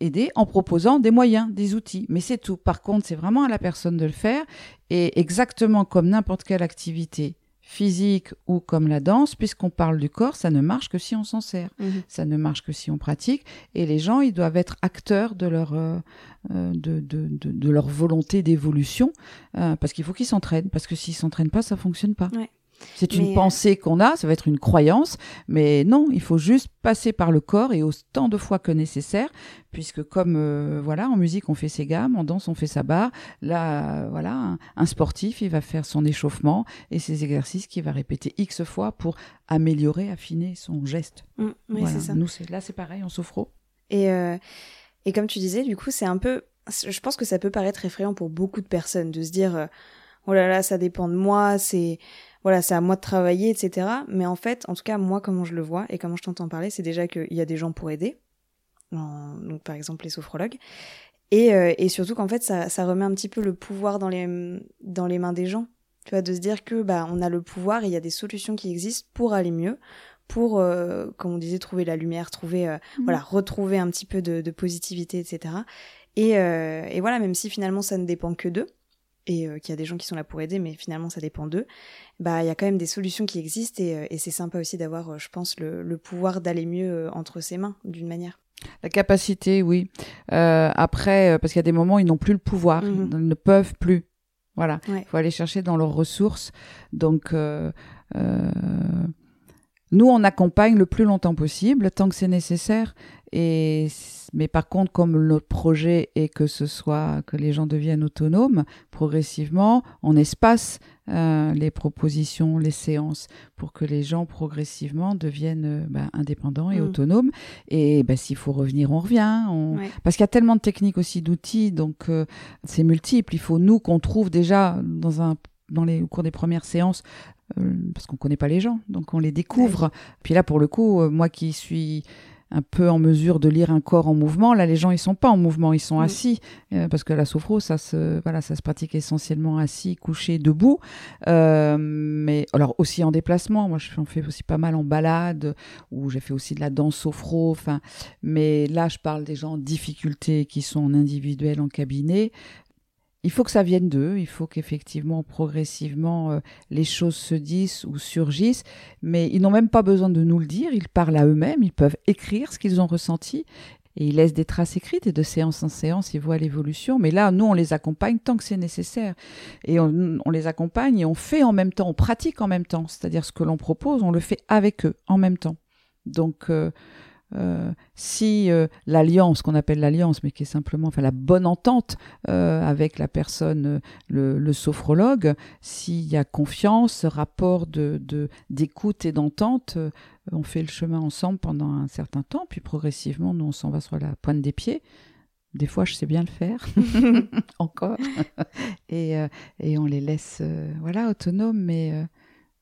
aider en proposant des moyens, des outils, mais c'est tout. Par contre, c'est vraiment à la personne de le faire et exactement comme n'importe quelle activité physique ou comme la danse, puisqu'on parle du corps, ça ne marche que si on s'en sert. Mhm. Ça ne marche que si on pratique. Et les gens, ils doivent être acteurs de leur, euh, euh, de, de, de, leur volonté d'évolution, euh, parce qu'il faut qu'ils s'entraînent. Parce que s'ils s'entraînent pas, ça fonctionne pas. C'est une pensée qu'on a, ça va être une croyance, mais non, il faut juste passer par le corps et autant de fois que nécessaire, puisque comme euh, voilà, en musique on fait ses gammes, en danse on fait sa barre. Là, voilà, un, sportif il va faire son échauffement et ses exercices qu'il va répéter x fois pour améliorer, affiner son geste. Mmh, oui, c'est ça. Nous, là c'est pareil en sophro. Et euh, et comme tu disais, du coup, c'est un peu, je pense que ça peut paraître effrayant pour beaucoup de personnes de se dire, euh, oh là là, ça dépend de moi, c'est voilà, c'est à moi de travailler, etc. Mais en fait, en tout cas, moi, comment je le vois et comment je t'entends parler, c'est déjà qu'il y a des gens pour aider. donc, par exemple, les sophrologues. Et, euh, et surtout qu'en fait, ça, ça, remet un petit peu le pouvoir dans les, dans les mains des gens. Tu vois, de se dire que, bah, on a le pouvoir et il y a des solutions qui existent pour aller mieux, pour, euh, comme on disait, trouver la lumière, trouver, euh, mmh. voilà, retrouver un petit peu de, de positivité, etc. Et, et voilà, même si finalement ça ne dépend que d'eux, et euh, qu'il y a des gens qui sont là pour aider, mais finalement ça dépend d'eux, bah il y a quand même des solutions qui existent et, euh, et c'est sympa aussi d'avoir, euh, je pense, le, le pouvoir d'aller mieux entre ses mains d'une manière. La capacité, oui. Euh, après, parce qu'il y a des moments où ils n'ont plus le pouvoir, mhm. ils ne peuvent plus. Voilà, il faut aller chercher dans leurs ressources. Donc, euh, nous, on accompagne le plus longtemps possible, tant que c'est nécessaire. Et mais par contre, comme notre projet est que ce soit que les gens deviennent autonomes, progressivement, on espace euh, les propositions, les séances, pour que les gens progressivement deviennent euh, bah, indépendants et mm. autonomes. Et bah, s'il faut revenir, on revient. Parce qu'il y a tellement de techniques aussi, d'outils, donc euh, c'est multiple. Il faut nous qu'on trouve déjà dans un dans les au cours des premières séances parce qu'on connaît pas les gens, donc on les découvre. Puis là, pour le coup, moi qui suis un peu en mesure de lire un corps en mouvement. Là, les gens, ils sont pas en mouvement, ils sont assis, euh, parce que la sophro, ça se, voilà, ça se pratique essentiellement assis, couché, debout. Euh, mais alors aussi en déplacement. Moi, je fais aussi pas mal en balade, ou j'ai fait aussi de la danse sophro. Enfin, mais là, je parle des gens en difficulté qui sont en individuel, en cabinet il faut que ça vienne d'eux, il faut qu'effectivement, progressivement, euh, les choses se disent ou surgissent, mais ils n'ont même pas besoin de nous le dire, ils parlent à eux-mêmes, ils peuvent écrire ce qu'ils ont ressenti, et ils laissent des traces écrites et de séance en séance, ils voient l'évolution. Mais là, nous, on les accompagne tant que c'est nécessaire. Et on, les accompagne et on fait en même temps, on pratique en même temps. C'est-à-dire ce que l'on propose, on le fait avec eux en même temps. Donc, euh, euh, si euh, l'alliance, qu'on appelle l'alliance, mais qui est simplement enfin, la bonne entente euh, avec la personne, le, le sophrologue, s'il y a confiance, rapport de, d'écoute et d'entente, on fait le chemin ensemble pendant un certain temps, puis progressivement, nous, on s'en va sur la pointe des pieds. Des fois, je sais bien le faire, encore, et, et on les laisse, voilà, autonomes, mais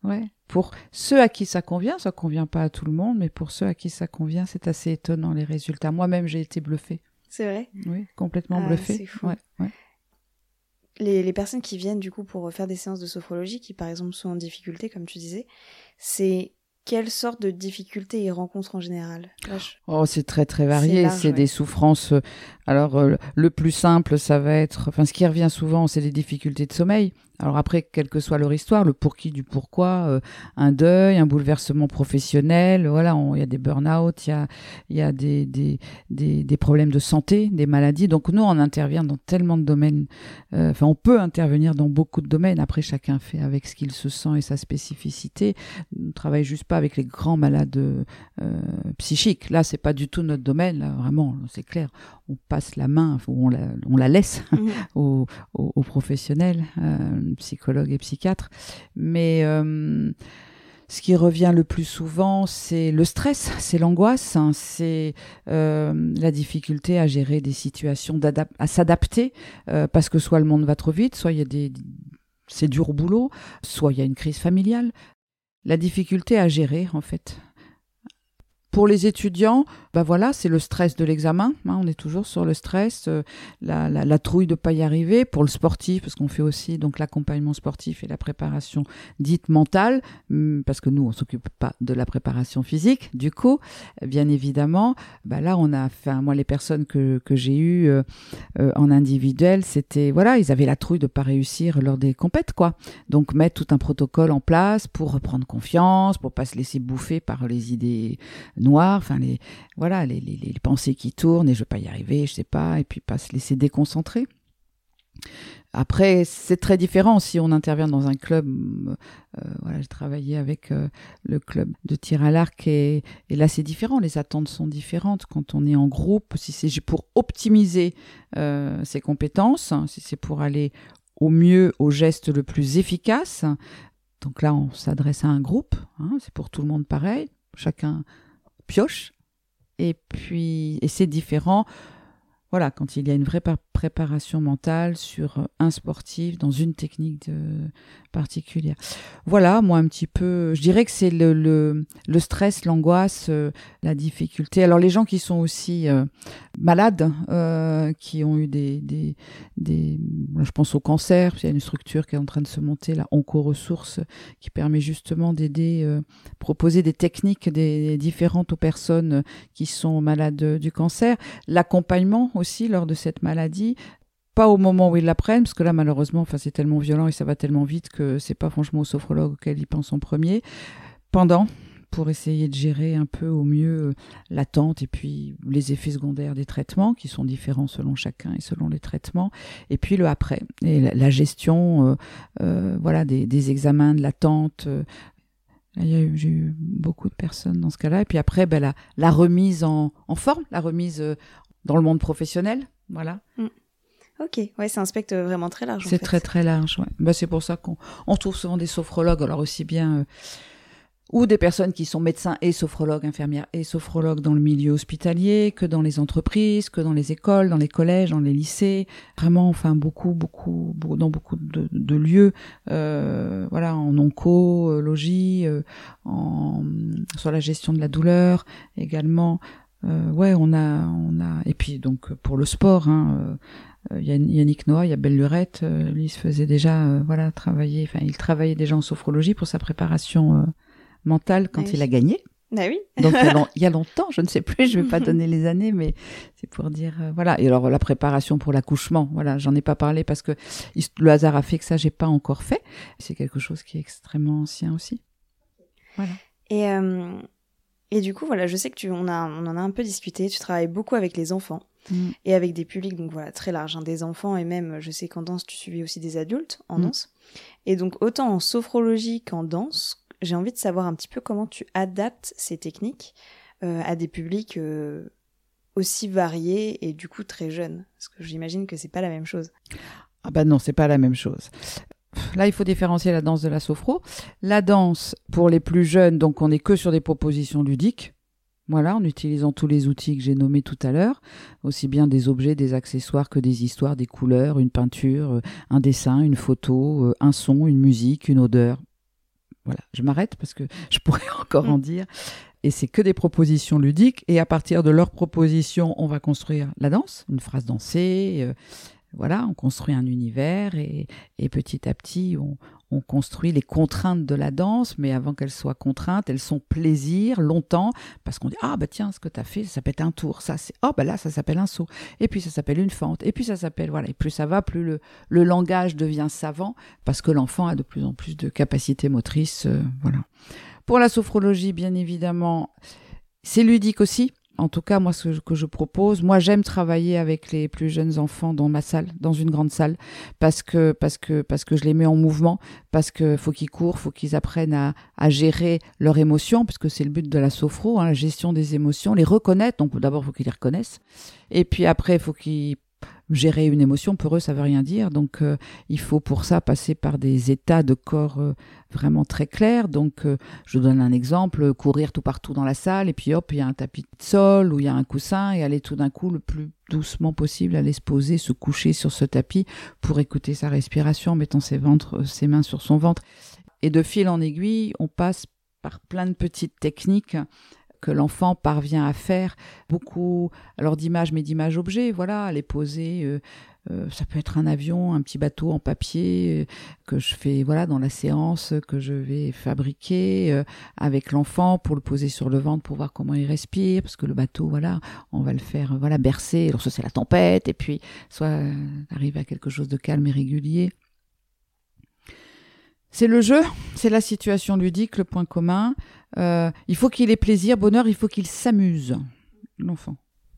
ouais, pour ceux à qui ça convient, ça convient pas à tout le monde, mais pour ceux à qui ça convient, c'est assez étonnant les résultats. Moi-même, j'ai été bluffée. C'est vrai Oui, complètement ah, bluffée. Ouais, ouais. Les, les, personnes qui viennent du coup pour faire des séances de sophrologie, qui par exemple sont en difficulté, comme tu disais, c'est quelle sorte de difficultés ils rencontrent en général? Oh, c'est très très varié. C'est des souffrances. Euh, alors, euh, le plus simple, ça va être. Enfin, ce qui revient souvent, c'est des difficultés de sommeil. Alors après, quelle que soit leur histoire, le pour qui du pourquoi, euh, un deuil, un bouleversement professionnel, voilà, il y a des burn-out, il y a, y a des, des, des, des, problèmes de santé, des maladies. Donc nous, on intervient dans tellement de domaines. Euh, enfin, on peut intervenir dans beaucoup de domaines. Après, chacun fait avec ce qu'il se sent et sa spécificité. On ne travaille juste pas avec les grands malades euh, psychiques. Là, c'est pas du tout notre domaine. Là, vraiment, c'est clair. On passe la main, ou on la, on la laisse mmh. aux, aux, aux, professionnels psychologue et psychiatre. Mais euh, ce qui revient le plus souvent, c'est le stress, c'est l'angoisse, hein, c'est euh, la difficulté à gérer des situations, à s'adapter, euh, parce que soit le monde va trop vite, soit c'est dur boulot, soit il y a une crise familiale. La difficulté à gérer, en fait, pour les étudiants, bah voilà, c'est le stress de l'examen. Hein, on est toujours sur le stress, euh, la, la, la, trouille de pas y arriver. Pour le sportif, parce qu'on fait aussi donc l'accompagnement sportif et la préparation dite mentale, hum, parce que nous on s'occupe pas de la préparation physique. Du coup, bien évidemment, bah là on a, enfin moi les personnes que que j'ai eues euh, euh, en individuel, c'était voilà, ils avaient la trouille de pas réussir lors des compètes quoi. Donc mettre tout un protocole en place pour reprendre confiance, pour pas se laisser bouffer par les idées noir, enfin les voilà les, les, pensées qui tournent et je vais pas y arriver, je sais pas, et puis pas se laisser déconcentrer. Après, c'est très différent si on intervient dans un club. Euh, voilà, j'ai travaillé avec euh, le club de tir à l'arc et, et, là c'est différent. Les attentes sont différentes quand on est en groupe. Si c'est pour optimiser euh, ses compétences, si c'est pour aller au mieux au geste le plus efficace, donc là on s'adresse à un groupe. Hein, c'est pour tout le monde pareil. Chacun pioche. Et puis, et c'est différent voilà, quand il y a une vraie préparation mentale sur un sportif dans une technique particulière. Voilà, moi un petit peu, je dirais que c'est le, le, stress, l'angoisse, euh, la difficulté. Alors les gens qui sont aussi euh, malades, euh, qui ont eu des, des, des, je pense au cancer, il y a une structure qui est en train de se monter, la Onco-Ressources, qui permet justement d'aider, proposer des techniques différentes aux personnes qui sont malades du cancer. L'accompagnement aussi lors de cette maladie, pas au moment où ils l'apprennent, parce que là, malheureusement, enfin, c'est tellement violent et ça va tellement vite que c'est pas franchement au sophrologue auquel ils pensent en premier. Pendant, pour essayer de gérer un peu au mieux euh, l'attente et puis les effets secondaires des traitements qui sont différents selon chacun et selon les traitements et puis le après. Et la, gestion euh, euh, voilà des, examens de l'attente euh, j'ai eu beaucoup de personnes dans ce cas-là. Et puis après ben, la, remise en forme la remise dans le monde professionnel voilà mm. Ok, ouais, c'est un spectre vraiment très large. C'est très très large, ouais. Bah, c'est pour ça qu'on on trouve souvent des sophrologues, alors aussi bien euh, ou des personnes qui sont médecins et sophrologues, infirmières et sophrologues dans le milieu hospitalier, que dans les entreprises, que dans les écoles, dans les collèges, dans les lycées, vraiment, enfin beaucoup, beaucoup, dans beaucoup de, de lieux, euh, voilà, en oncologie, euh, en sur la gestion de la douleur également. Euh, ouais, on a, on a, et puis donc pour le sport, hein, euh, euh, Yannick Noah, il y a Belle Lurette, euh, lui il se faisait déjà euh, voilà travailler, enfin il travaillait déjà en sophrologie pour sa préparation mentale quand ah il a gagné. Ah oui. Donc il y, a longtemps, je ne sais plus, je vais pas donner les années, mais c'est pour dire voilà. Et alors la préparation pour l'accouchement, voilà, j'en ai pas parlé parce que le hasard a fait que ça j'ai pas encore fait. C'est quelque chose qui est extrêmement ancien aussi. Voilà. Et Et du coup, voilà, je sais que tu, on, a, on en a un peu discuté. Tu travailles beaucoup avec les enfants Mm. et avec des publics, donc voilà, très larges, hein, des enfants et même, je sais qu'en danse, tu suivis aussi des adultes en Mm. danse. Et donc, autant en sophrologie qu'en danse, j'ai envie de savoir un petit peu comment tu adaptes ces techniques euh, à des publics euh, aussi variés et du coup très jeunes. Parce que j'imagine que c'est pas la même chose. Ah bah non, c'est pas la même chose. Là, il faut différencier la danse de la sophro. La danse, pour les plus jeunes, donc on n'est que sur des propositions ludiques. Voilà, en utilisant tous les outils que j'ai nommés tout à l'heure, aussi bien des objets, des accessoires que des histoires, des couleurs, une peinture, euh, un dessin, une photo, euh, un son, une musique, une odeur. Voilà, je m'arrête parce que je pourrais encore en dire. Et c'est que des propositions ludiques. Et à partir de leurs propositions, on va construire la danse, une phrase dansée. Voilà, on construit un univers et, et petit à petit, on, on construit les contraintes de la danse, mais avant qu'elles soient contraintes, elles sont plaisir longtemps, parce qu'on dit ah bah tiens ce que tu as fait, ça s'appelle un tour, ça c'est oh bah là ça s'appelle un saut, et puis ça s'appelle une fente, et puis ça s'appelle voilà, et plus ça va, plus le, le langage devient savant, parce que l'enfant a de plus en plus de capacités motrices, euh, voilà. Pour la sophrologie, bien évidemment, c'est ludique aussi. En tout cas, moi, ce que je, propose, moi, j'aime travailler avec les plus jeunes enfants dans ma salle, dans une grande salle, parce que parce que parce que je les mets en mouvement, parce que faut qu'ils courent, faut qu'ils apprennent à, à gérer leurs émotions, puisque c'est le but de la sophro, hein, la gestion des émotions, les reconnaître. Donc d'abord, faut qu'ils les reconnaissent, et puis après, faut qu'ils gérer une émotion pour eux ça veut rien dire. Donc euh, il faut pour ça passer par des états de corps euh, vraiment très clairs. Donc euh, je donne un exemple courir tout partout dans la salle et puis hop il y a un tapis de sol ou il y a un coussin et aller tout d'un coup le plus doucement possible aller se poser se coucher sur ce tapis pour écouter sa respiration en mettant ses ventres ses mains sur son ventre. Et de fil en aiguille on passe par plein de petites techniques que l'enfant parvient à faire beaucoup alors d'images mais d'images objets voilà les poser euh, euh, ça peut être un avion un petit bateau en papier euh, que je fais voilà dans la séance que je vais fabriquer avec l'enfant pour le poser sur le ventre pour voir comment il respire parce que le bateau voilà on va le faire voilà bercer alors soit c'est la tempête et puis soit arriver à quelque chose de calme et régulier c'est le jeu, c'est la situation ludique, le point commun. Euh, il faut qu'il ait plaisir, bonheur, il faut qu'il s'amuse, l'enfant.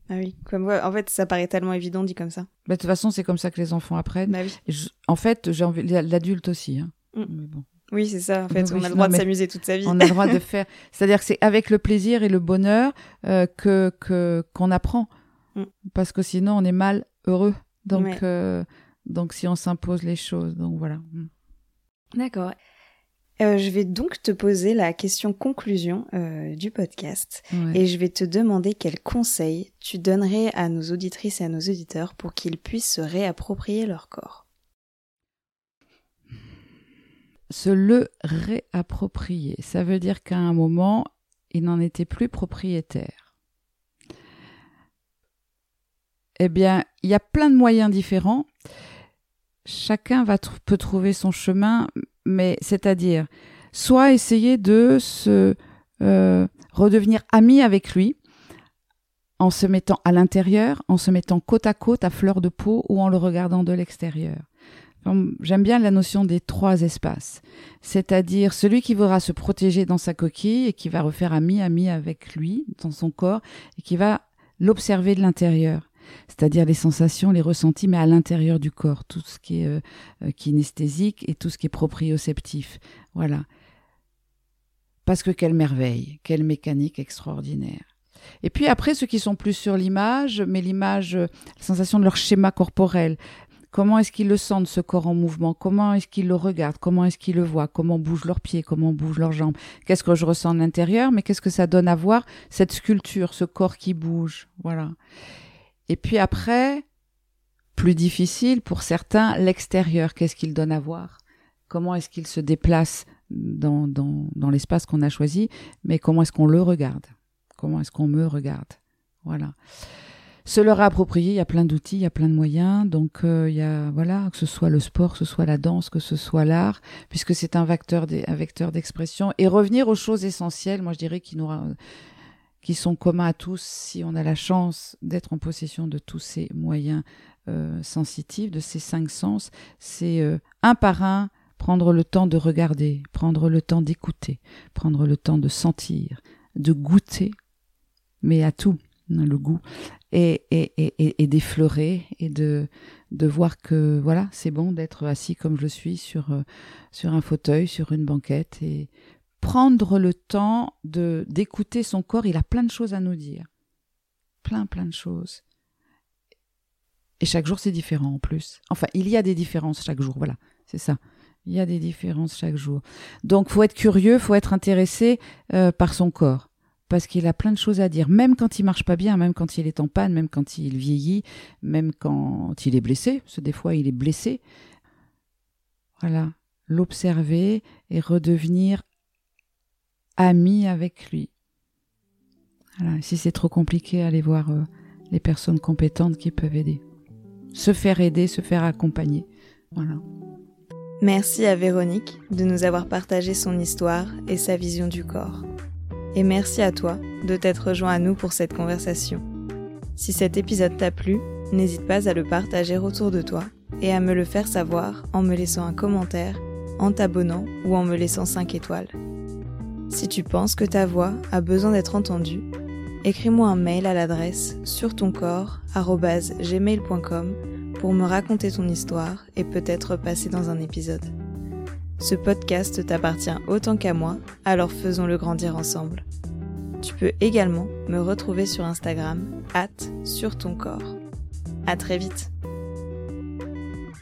Ah oui, comme en fait, ça paraît tellement évident dit comme ça. Bah, de toute façon, c'est comme ça que les enfants apprennent. Bah oui. Et je- en fait, j'ai envie l'adulte aussi. hein. Mm. Mais bon, Oui, c'est ça. En fait, Oui, on a le non, droit de s'amuser toute sa vie. on a le droit de faire. C'est-à-dire que c'est avec le plaisir et le bonheur euh, que que qu'on apprend, Mm. parce que sinon on est mal heureux. Donc Ouais. euh, donc si on s'impose les choses, donc voilà. Mm. D'accord. Euh, je vais donc te poser la question conclusion euh, du podcast Ouais. et je vais te demander quels conseils tu donnerais à nos auditrices et à nos auditeurs pour qu'ils puissent se réapproprier leur corps. se le réapproprier. Ça veut dire qu'à un moment, il n'en était plus propriétaire. Eh bien, il y a plein de moyens différents. Chacun va peut trouver son chemin, mais c'est-à-dire soit essayer de se euh, redevenir ami avec lui en se mettant à l'intérieur, en se mettant côte à côte à fleur de peau ou en le regardant de l'extérieur. J'aime bien la notion des trois espaces, c'est-à-dire celui qui voudra se protéger dans sa coquille et qui va refaire ami-ami avec lui dans son corps et qui va l'observer de l'intérieur, c'est-à-dire les sensations, les ressentis, mais à l'intérieur du corps, tout ce qui est euh, euh, kinesthésique et tout ce qui est proprioceptif. Voilà. Parce que quelle merveille, quelle mécanique extraordinaire. Et puis après, ceux qui sont plus sur l'image, mais l'image, euh, la sensation de leur schéma corporel, Comment est-ce qu'ils le sentent, ce corps en mouvement? Comment est-ce qu'ils le regardent? Comment est-ce qu'ils le voient? Comment bougent leurs pieds? Comment bougent leurs jambes? Qu'est-ce que je ressens de l'intérieur? Mais qu'est-ce que ça donne à voir Cette sculpture, ce corps qui bouge? Voilà. Et puis après, plus difficile pour certains, l'extérieur. Qu'est-ce qu'il donne à voir? Comment est-ce qu'il se déplace dans, l'espace qu'on a choisi? Mais comment est-ce qu'on le regarde? Comment est-ce qu'on me regarde? Voilà. Se le réapproprier, il y a plein d'outils, il y a plein de moyens. Donc euh, il y a voilà, que ce soit le sport, que ce soit la danse, que ce soit l'art, puisque c'est un vecteur d'expression. Et revenir aux choses essentielles, moi je dirais qui nous qui sont communs à tous si on a la chance d'être en possession de tous ces moyens euh, sensitifs, de ces cinq sens, c'est euh, un par un prendre le temps de regarder, prendre le temps d'écouter, prendre le temps de sentir, de goûter, mais à tout, hein, le goût, et, et, et, et d'effleurer et de, de voir que voilà, c'est bon d'être assis comme je suis sur, euh, sur un fauteuil, sur une banquette et prendre le temps de d'écouter son corps. Il a plein de choses à nous dire. Plein, plein de choses. Et chaque jour, c'est différent en plus. Enfin, il y a des différences chaque jour, voilà, c'est ça. Il y a des différences chaque jour. Donc, faut être curieux, faut être intéressé euh, par son corps parce qu'il a plein de choses à dire, même quand il marche pas bien, même quand il est en panne, même quand il vieillit, même quand il est blessé, parce que des fois il est blessé. Voilà, l'observer et redevenir ami avec lui. Si c'est trop compliqué, allez voir euh, les personnes compétentes qui peuvent aider. Se faire aider, se faire accompagner. Merci à Véronique de nous avoir partagé son histoire et sa vision du corps. Et merci à toi de t'être rejoint à nous pour cette conversation. Si cet épisode t'a plu, n'hésite pas à le partager autour de toi et à me le faire savoir en me laissant un commentaire, en t'abonnant ou en me laissant 5 étoiles. Si tu penses que ta voix a besoin d'être entendue, écris-moi un mail à l'adresse sur pour me raconter ton histoire et peut-être passer dans un épisode. Ce podcast t'appartient autant qu'à moi, alors faisons-le grandir ensemble. Tu peux également me retrouver sur Instagram, hâte sur ton corps. À très vite!